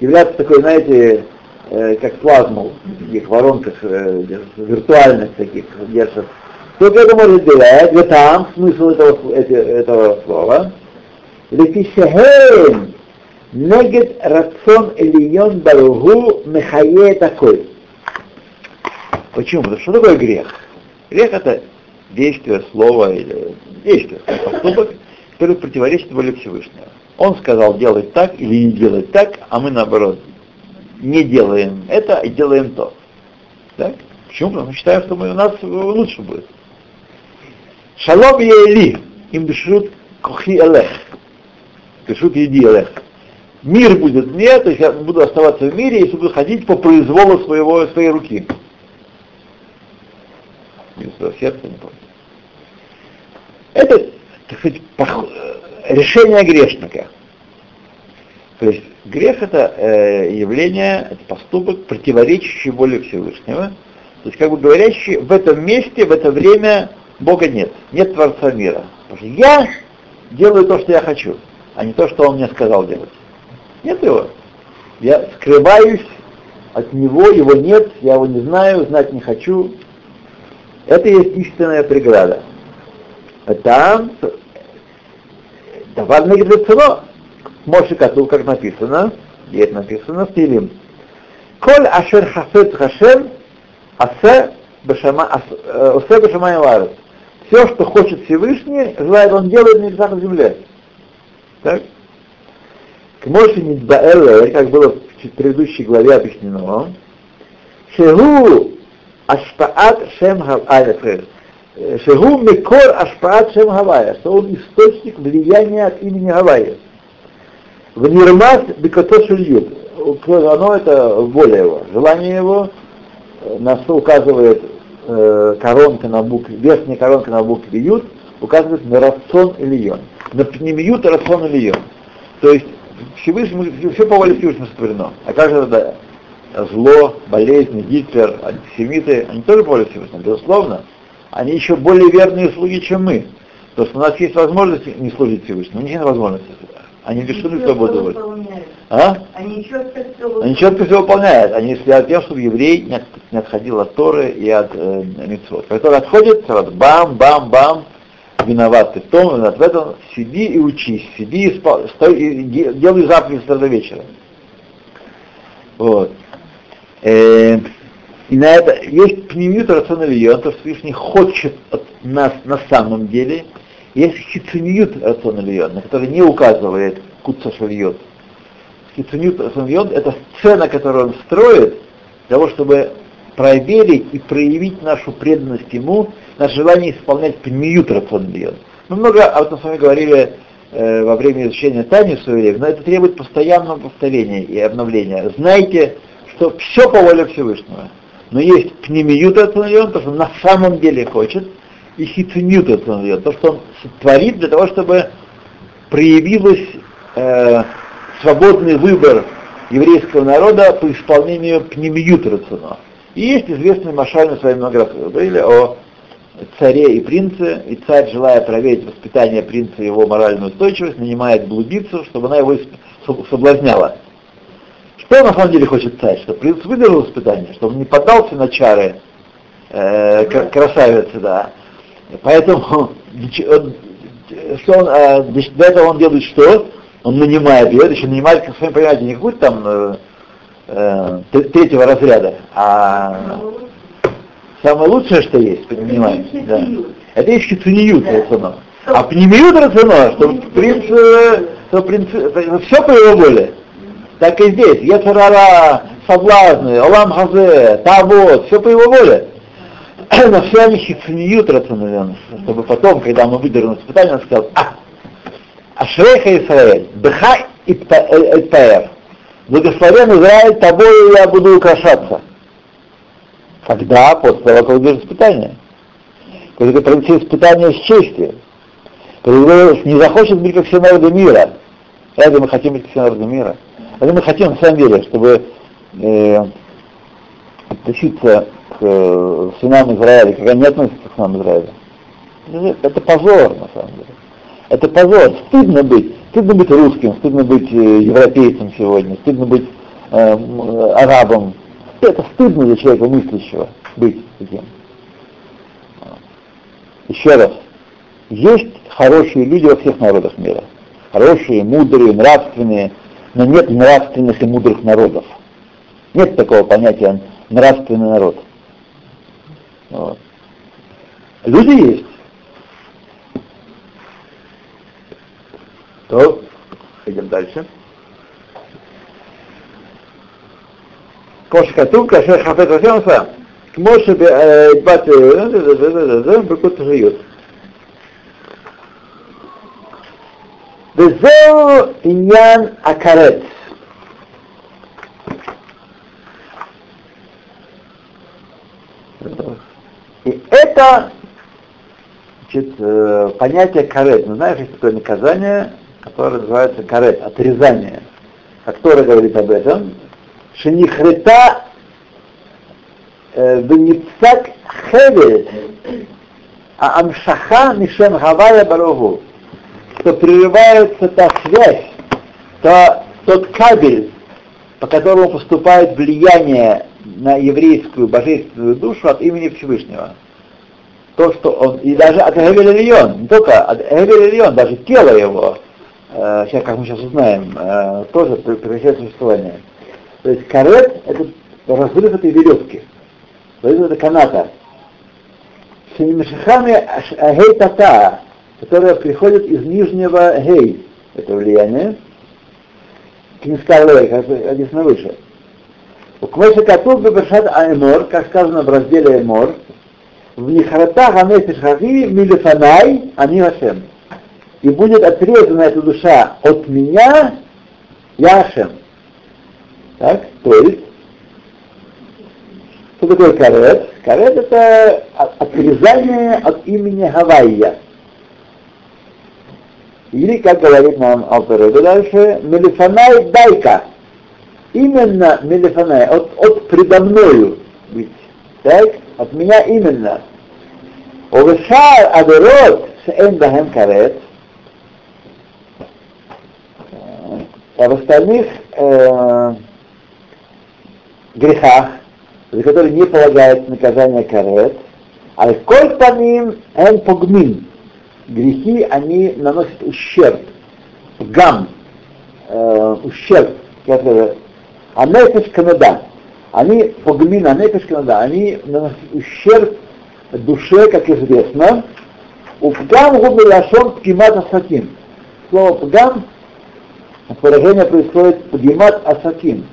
являться такой, знаете, э, как плазму в таких воронках э, виртуальных таких держат. Только это может делать, и там смысл этого, этого слова. Лефишехем негет рацион элион баругу мехае такой. Почему? Потому что такое грех? Грех это действие, слово или действие, поступок, который противоречит воле Всевышнего. Он сказал делать так или не делать так, а мы наоборот не делаем это и делаем то. Так? Почему? Потому что считаем, что у нас лучше будет. Шалом ели, им бешут кухи элех. Бешут еди элех. Мир будет мне, то есть я буду оставаться в мире, если буду ходить по произволу своего, своей руки. Или своего не помню. Это, так сказать, решение грешника. То есть грех это э, явление, это поступок, противоречащий воле Всевышнего. То есть как бы говорящий, в этом месте, в это время Бога нет, нет Творца мира. Потому что я делаю то, что я хочу, а не то, что Он мне сказал делать. Нет его. Я скрываюсь от Него, его нет, я его не знаю, знать не хочу. Это есть истинная преграда. А там Давар Негдецеро, Моше Кату, как написано, и это написано в Тилим. Коль ашер хафет хашем, асе бешама, асе бешама и Все, что хочет Всевышний, желает он делает на небесах на земле. Так? К Моше Нидбаэле, как было в предыдущей главе объяснено, Шеху Ашпаат Шем Хавайя, Шеху Мекор Ашпаат Шем Хавайя, что он источник влияния от имени Гавайя. В Нирмас Бекато Шильют. Оно это воля его, желание его, на что указывает э, коронка на букве, верхняя коронка на букве Ют, указывает на рацион или йон. На пнемиют рацион или йон. То есть Всевышний, все по воле Всевышнего сотворено. А как же да, зло, болезни, Гитлер, антисемиты, они тоже по воле Всевышнего, безусловно. Они еще более верные слуги, чем мы. То, что у нас есть возможность не служить Всевышнему, у них нет возможности. Они лишены свободы воли. А? Они четко Они четко все выполняют. Они следят тем, чтобы еврей не, от- не отходил от Торы и от э, митцвот. Который отходит, сразу бам, бам, бам, виноват ты в том, виноват в этом, сиди и учись, сиди и, спа- стой, и де- делай заповедь до вечера. Вот. Э, и на это есть пневмит рационалион, то, что Всевышний хочет от нас на самом деле, есть хицуниют рационалион, на который не указывает куца шальет. Хицуниют рационалион — это сцена, которую он строит, для того, чтобы проверить и проявить нашу преданность ему, наше желание исполнять пневмит рационалион. Мы много об этом с вами говорили э, во время изучения Тани в свое время, но это требует постоянного повторения и обновления. Знайте, что все по воле Всевышнего. Но есть пнемиют рационалион, то, что он на самом деле хочет, и хицинют рационалион, то, что он творит для того, чтобы проявилась э, свободный выбор еврейского народа по исполнению пнемиют рациона. И есть известный Машаль, мы с вами много раз говорили о царе и принце, и царь, желая проверить воспитание принца и его моральную устойчивость, нанимает блудицу, чтобы она его соблазняла. Что на самом деле хочет царь? Чтобы принц выдержал испытание, чтобы он не поддался на чары э, кра- красавицы, да. Поэтому что он, э, для этого он делает что? Он нанимает ее, еще нанимает, как вы понимаете, не какую-то там э, э, третьего разряда, а самое лучшее, что есть, понимаете? Да. Это есть хицуниют рациона. А пнемиют рациона, что принц, э, что принц, все по его воле. Так и здесь. Яцерара, соблазны, Олам Хазе, Тавод, все по его воле. Они хицуниют рационально, чтобы потом, когда мы выдержим испытание, он сказал, а, Ашреха Исраэль, Бха Итпаэр, благословен Израиль, тобою я буду украшаться. Когда? После того, как выдержишь испытание. Когда пройти испытание с честью. Когда не захочет быть как все народы мира. Это мы хотим быть как все народы мира. Это мы хотим на самом деле, чтобы э, относиться к э, сынам Израиля, как они относятся к сынам Израиля. Это- Это позор, на самом деле. Это позор. Стыдно быть. Стыдно быть русским, стыдно быть э, европейцем сегодня, стыдно быть э, э, арабом. Это стыдно для человека мыслящего быть таким. Еще раз. Есть хорошие люди во всех народах мира. Хорошие, мудрые, нравственные, но нет нравственных и мудрых народов. Нет такого понятия нравственный народ. Вот. Люди есть. То, идем дальше. כמו שכתוב, כאשר חפץ השם עשה, כמו שבאת בקוד תחריות. וזהו עניין הכרת. И это значит, э, понятие карет. Знаем, что есть такое наказание, которое называется карет, отрезание. Как Тора говорит об этом, шенихрета венипсак хевель, а амшаха мишем гавая барогу, что прерывается та связь, то, тот кабель, по которому поступает влияние на еврейскую божественную душу от имени Всевышнего. То, что он, и даже от Ильон, не только от Ильон, даже тело его, э, сейчас, как мы сейчас узнаем, э, тоже прекращает существование. То есть карет — это разрыв этой веревки, разрыв этой каната. Шенимешихами гей тата, которая приходит из нижнего гей, это влияние, Кинискарлей, как написано выше. У Кмеша Катур Бебершат Аймор, как сказано в разделе Аймор, в Нихрата Ганефиш Хаги Милифанай Ани Хашем. И будет отрезана эта душа от меня, я Хашем. Так, то есть, что такое карет? Карет это от- отрезание от имени Гавайя. Или, как говорит нам Алтереба дальше, Мелифанай дайка. Именно Мелифанай, от, от предо мною быть. Так? От меня именно. Овешар Адерот, шеэн бахем карет, а в остальных э, грехах, за которые не полагается наказание карет, а коль по ним эн погмин. Грехи, они наносят ущерб, гам, э, ущерб, который, а нефеш канада, они погмин, а нефеш канада, они наносят ущерб душе, как известно, у пгам губы лашон пгимат асаким. Слово пгам, выражение происходит пгимат асаким.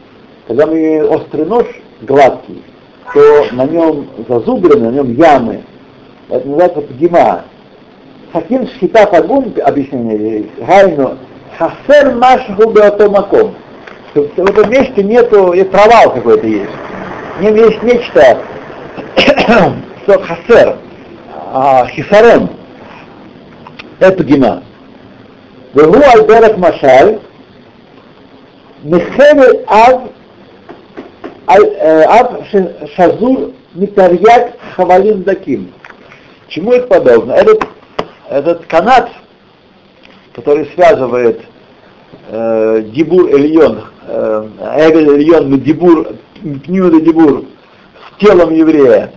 Когда мы острый нож, гладкий, то на нем зазубрены, на нем ямы. Это называется пгима. Хаким шхита фагун, объяснение, гайну, хасер машху беотомаком что в этом месте нету, есть провал какой-то есть. В нем есть нечто, что хасер, а, хисарон, эпигема. Вегу альберах машаль, мехевер ад, э, ад шазур митарьяк хавалин даким. Чему это подобно? Этот, этот канат, который связывает э, Дибур Эльон Эвель Эльон Дибур, Пниуда Дибур с телом еврея,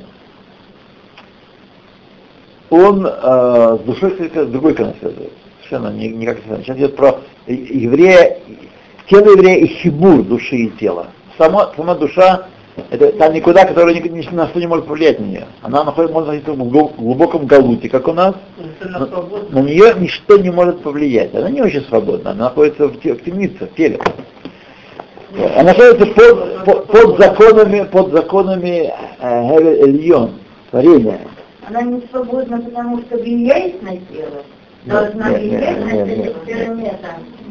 он э, с душой с другой канат связывает. Совершенно не, никак не связано. Сейчас идет про еврея, тело еврея и хибур души и тела. Сама, сама душа, это та никуда, которая ни, ни на что не может повлиять на нее. Она находится, можно находиться в глубоком галуте, как у нас. Но, на нее ничто не может повлиять. Она не очень свободна, она находится в, те, в темнице, в теле. Она находится под, под, под законами, под законами э, Эльон, творения. Она не свободна, потому что влияет на тело. Должна влиять на тело Нет,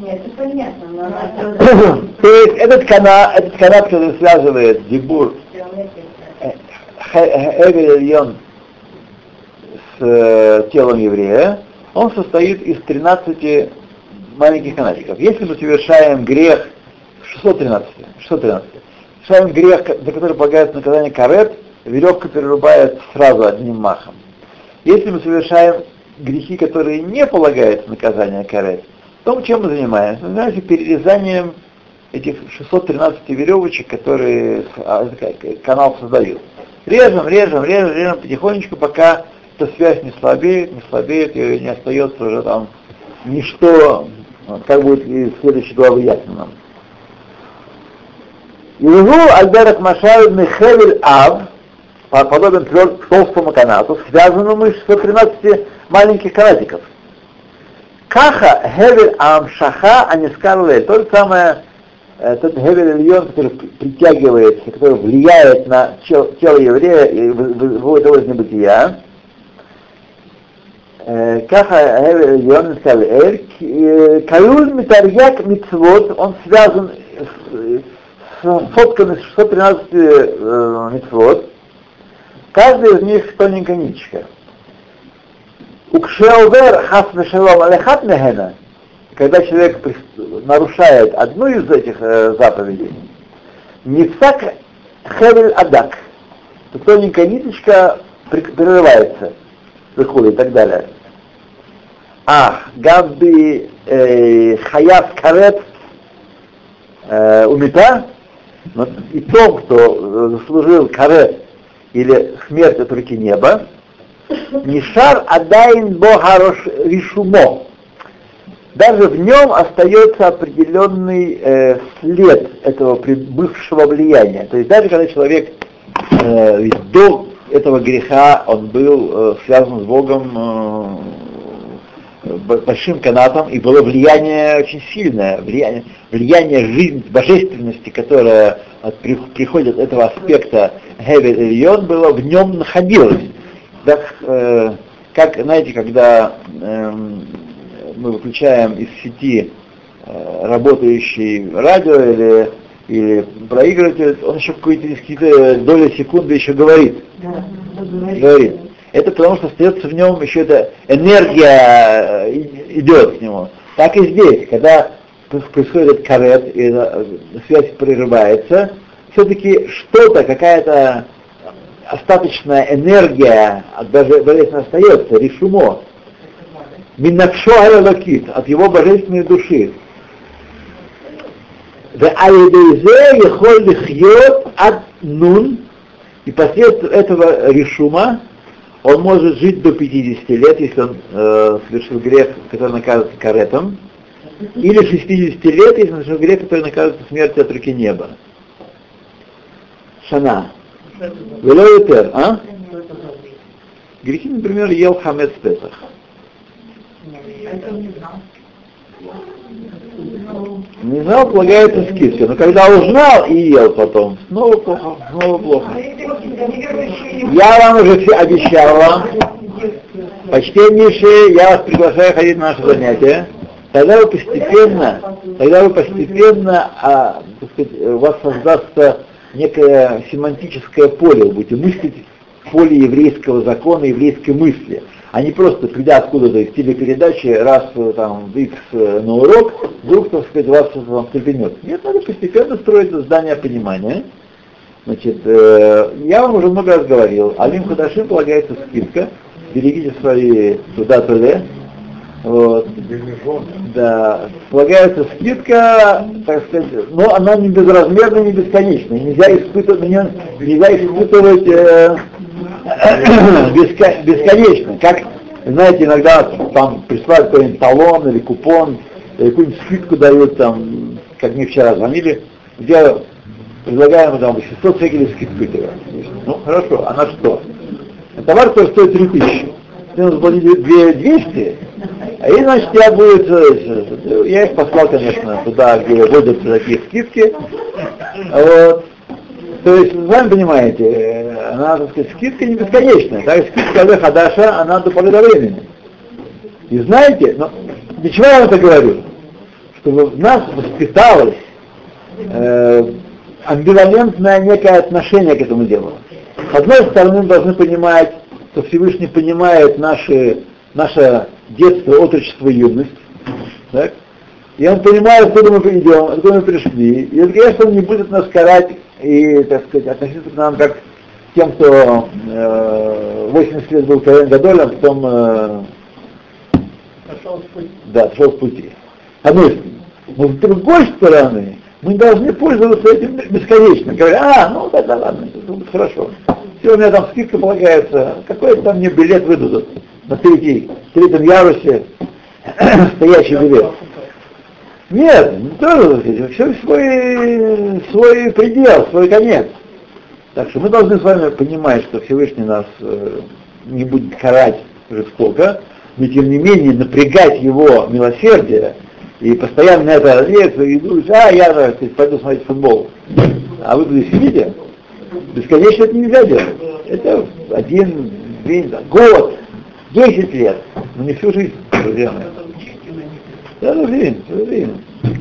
это понятно, но она То есть этот канат, этот канат, который связывает Дибур, Эвель Эльон с э, телом еврея, он состоит из 13 маленьких канатиков. Если мы совершаем грех 613, 613, совершаем грех, за который полагается наказание карет, веревка перерубает сразу одним махом. Если мы совершаем грехи, которые не полагаются наказание карет, том, чем мы занимаемся. Мы занимаемся перерезанием этих 613 веревочек, которые а, канал создают. Режем, режем, режем, режем потихонечку, пока эта связь не слабеет, не слабеет, и не остается уже там ничто, как будет из следующей главы ясно нам. Илгу Альберах Машай Михевель Ав, подобен толстому канату, связанному из 113 маленьких канатиков. Каха Хевель Амшаха Анискарлель. То же самое, тот Хевель Ильон, который притягивается, который влияет на тело еврея и выводит его из небытия. Каха Хевель Ильон Анискарлель. Каюль Митарьяк Мицвод, он связан с сотками 613 мицвод. Каждый из них тоненькая ниточка. Укшеовер хас вешалом алехат мехена, когда человек нарушает одну из этих э, заповедей, нефсак хевель адак, то тоненькая ниточка прерывается, выходит и так далее. А, габби э, хаяв карет э, умита, и том, кто заслужил карет или смерть от руки неба, Нишар Адайн Бохарош Ришумо. Даже в нем остается определенный э, след этого бывшего влияния. То есть даже когда человек э, до этого греха он был э, связан с Богом э, большим канатом, и было влияние очень сильное, влияние, влияние жизни, божественности, которое от, приходит от этого аспекта Хевель Ильон, было в нем находилось так, э, как, знаете, когда э, мы выключаем из сети э, работающий радио или, или проигрыватель, он еще какие-то доли секунды еще говорит. Да, говорит. Это потому что остается в нем еще эта энергия э, идет к нему. Так и здесь, когда происходит карет, и э, связь прерывается, все-таки что-то, какая-то остаточная энергия, даже болезнь остается, решумо. Минавшо алакит, от его божественной души. Нун, и посредством этого решума он может жить до 50 лет, если он э, совершил грех, который наказывается каретом, или 60 лет, если он совершил грех, который наказывается смертью от руки неба. Шана. Велоютер, а? Грехи, например, ел хамец в Песах. Не знал, полагается скидка. Но когда узнал и ел потом, снова плохо, снова плохо. Я вам уже все обещал вам, почтеннейшие, я вас приглашаю ходить на наше занятие. Тогда вы постепенно, тогда вы постепенно, а, так сказать, у вас создастся некое семантическое поле, вы будете мыслить в поле еврейского закона, еврейской мысли а не просто придя откуда-то из телепередачи, раз э, там в X э, на урок, вдруг, так сказать, вас вам стрельнет. Нет, надо постепенно строить здание понимания. Значит, э, я вам уже много раз говорил, Алим Хадашим полагается скидка, берегите свои туда вот. Да, полагается скидка, так сказать, но она не безразмерная, не бесконечная. Нельзя испытывать, нельзя испытывать э, бесконечно. Как, знаете, иногда там присылают какой-нибудь талон или купон, или какую-нибудь скидку дают, там, как мне вчера звонили, где предлагаем там 600 шекелей скидку. Ну, хорошо, а на что? Товар, который стоит 3000. Ты нужно платить 200, а и, значит, я будет, я их послал, конечно, туда, где вводятся такие скидки. Вот. То есть, сами понимаете, э, она, так сказать, скидка не бесконечная. Так, скидка Алех Хадаша, она до поры до времени. И знаете, но для чего я вам это говорю? Чтобы в нас воспиталось э, амбивалентное некое отношение к этому делу. С одной стороны, мы должны понимать, что Всевышний понимает наши, наше детство, отрочество юность. Так? И он понимает, откуда мы придем, откуда мы пришли. И, конечно, он не будет нас карать и, так сказать, относиться к нам как к тем, кто э, 80 лет был Коэн Гадолем, потом э, Пошел в путь. да, шел в пути. С одной. Но с другой стороны, мы должны пользоваться этим бесконечно. Говоря, а, ну тогда ладно, это будет хорошо. Все, у меня там скидка полагается, какой там мне билет выдадут на третий, третьем ярусе, стоящий билет. Нет, не тоже, все свой, свой предел, свой конец. Так что мы должны с вами понимать, что Всевышний нас э, не будет карать жестоко, но тем не менее напрягать его милосердие и постоянно это надеяться и думать, а я сказать, пойду смотреть футбол. А вы здесь сидите, бесконечно это нельзя делать. Это один, день, год, десять лет, но не всю жизнь, друзья мои. Да, да, время, время.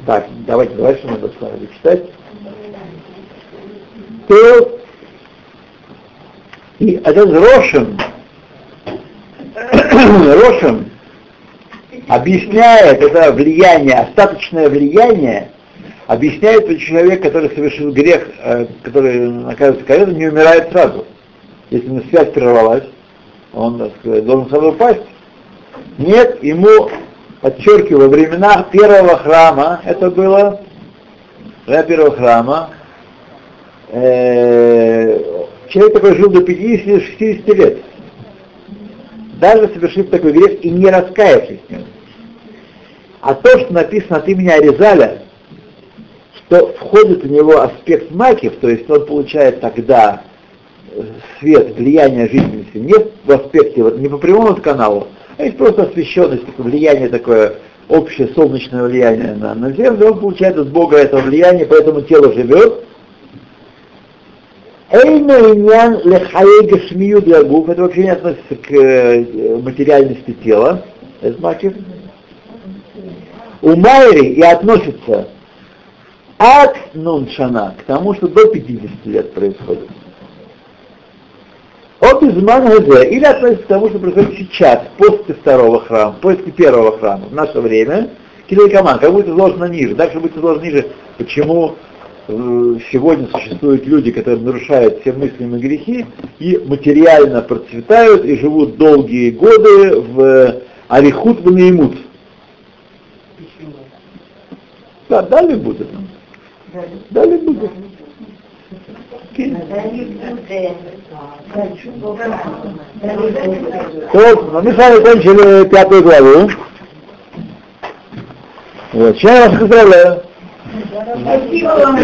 Так, давайте дальше надо с вами читать. То и этот Рошем, Рошем объясняет это влияние, остаточное влияние, объясняет, что человек, который совершил грех, э, который наказывается каретом, не умирает сразу. Если на связь прервалась, он, так сказать, должен сразу упасть. Нет, ему подчеркиваю, во времена первого храма, это было, во первого храма, э, человек такой жил до 50-60 лет, даже совершив такой грех и не раскаявшись в нем. А то, что написано от имени Аризаля, что входит в него аспект макив, то есть он получает тогда свет, влияние жизненности, не в аспекте, вот, не по прямому каналу, а есть просто освещенность, такое влияние такое, общее солнечное влияние на, на Землю, он получает от Бога это влияние, поэтому тело живет. Эйно иньян лехаей гашмию для губ, это вообще не относится к э, материальности тела, это макив. У Майри и относится от нуншана к тому, что до 50 лет происходит. От изман или относится к тому, что происходит сейчас, после второго храма, после первого храма, в наше время, Килайкаман, как будет изложено ниже. Дальше будет изложено ниже, почему э, сегодня существуют люди, которые нарушают все мыслимые грехи и материально процветают и живут долгие годы в Арихут в неимут. Да, дали будет. Дали будет. Вот, ну, мы с вами кончили пятую главу. Вот, сейчас я вас поздравляю. Спасибо вам.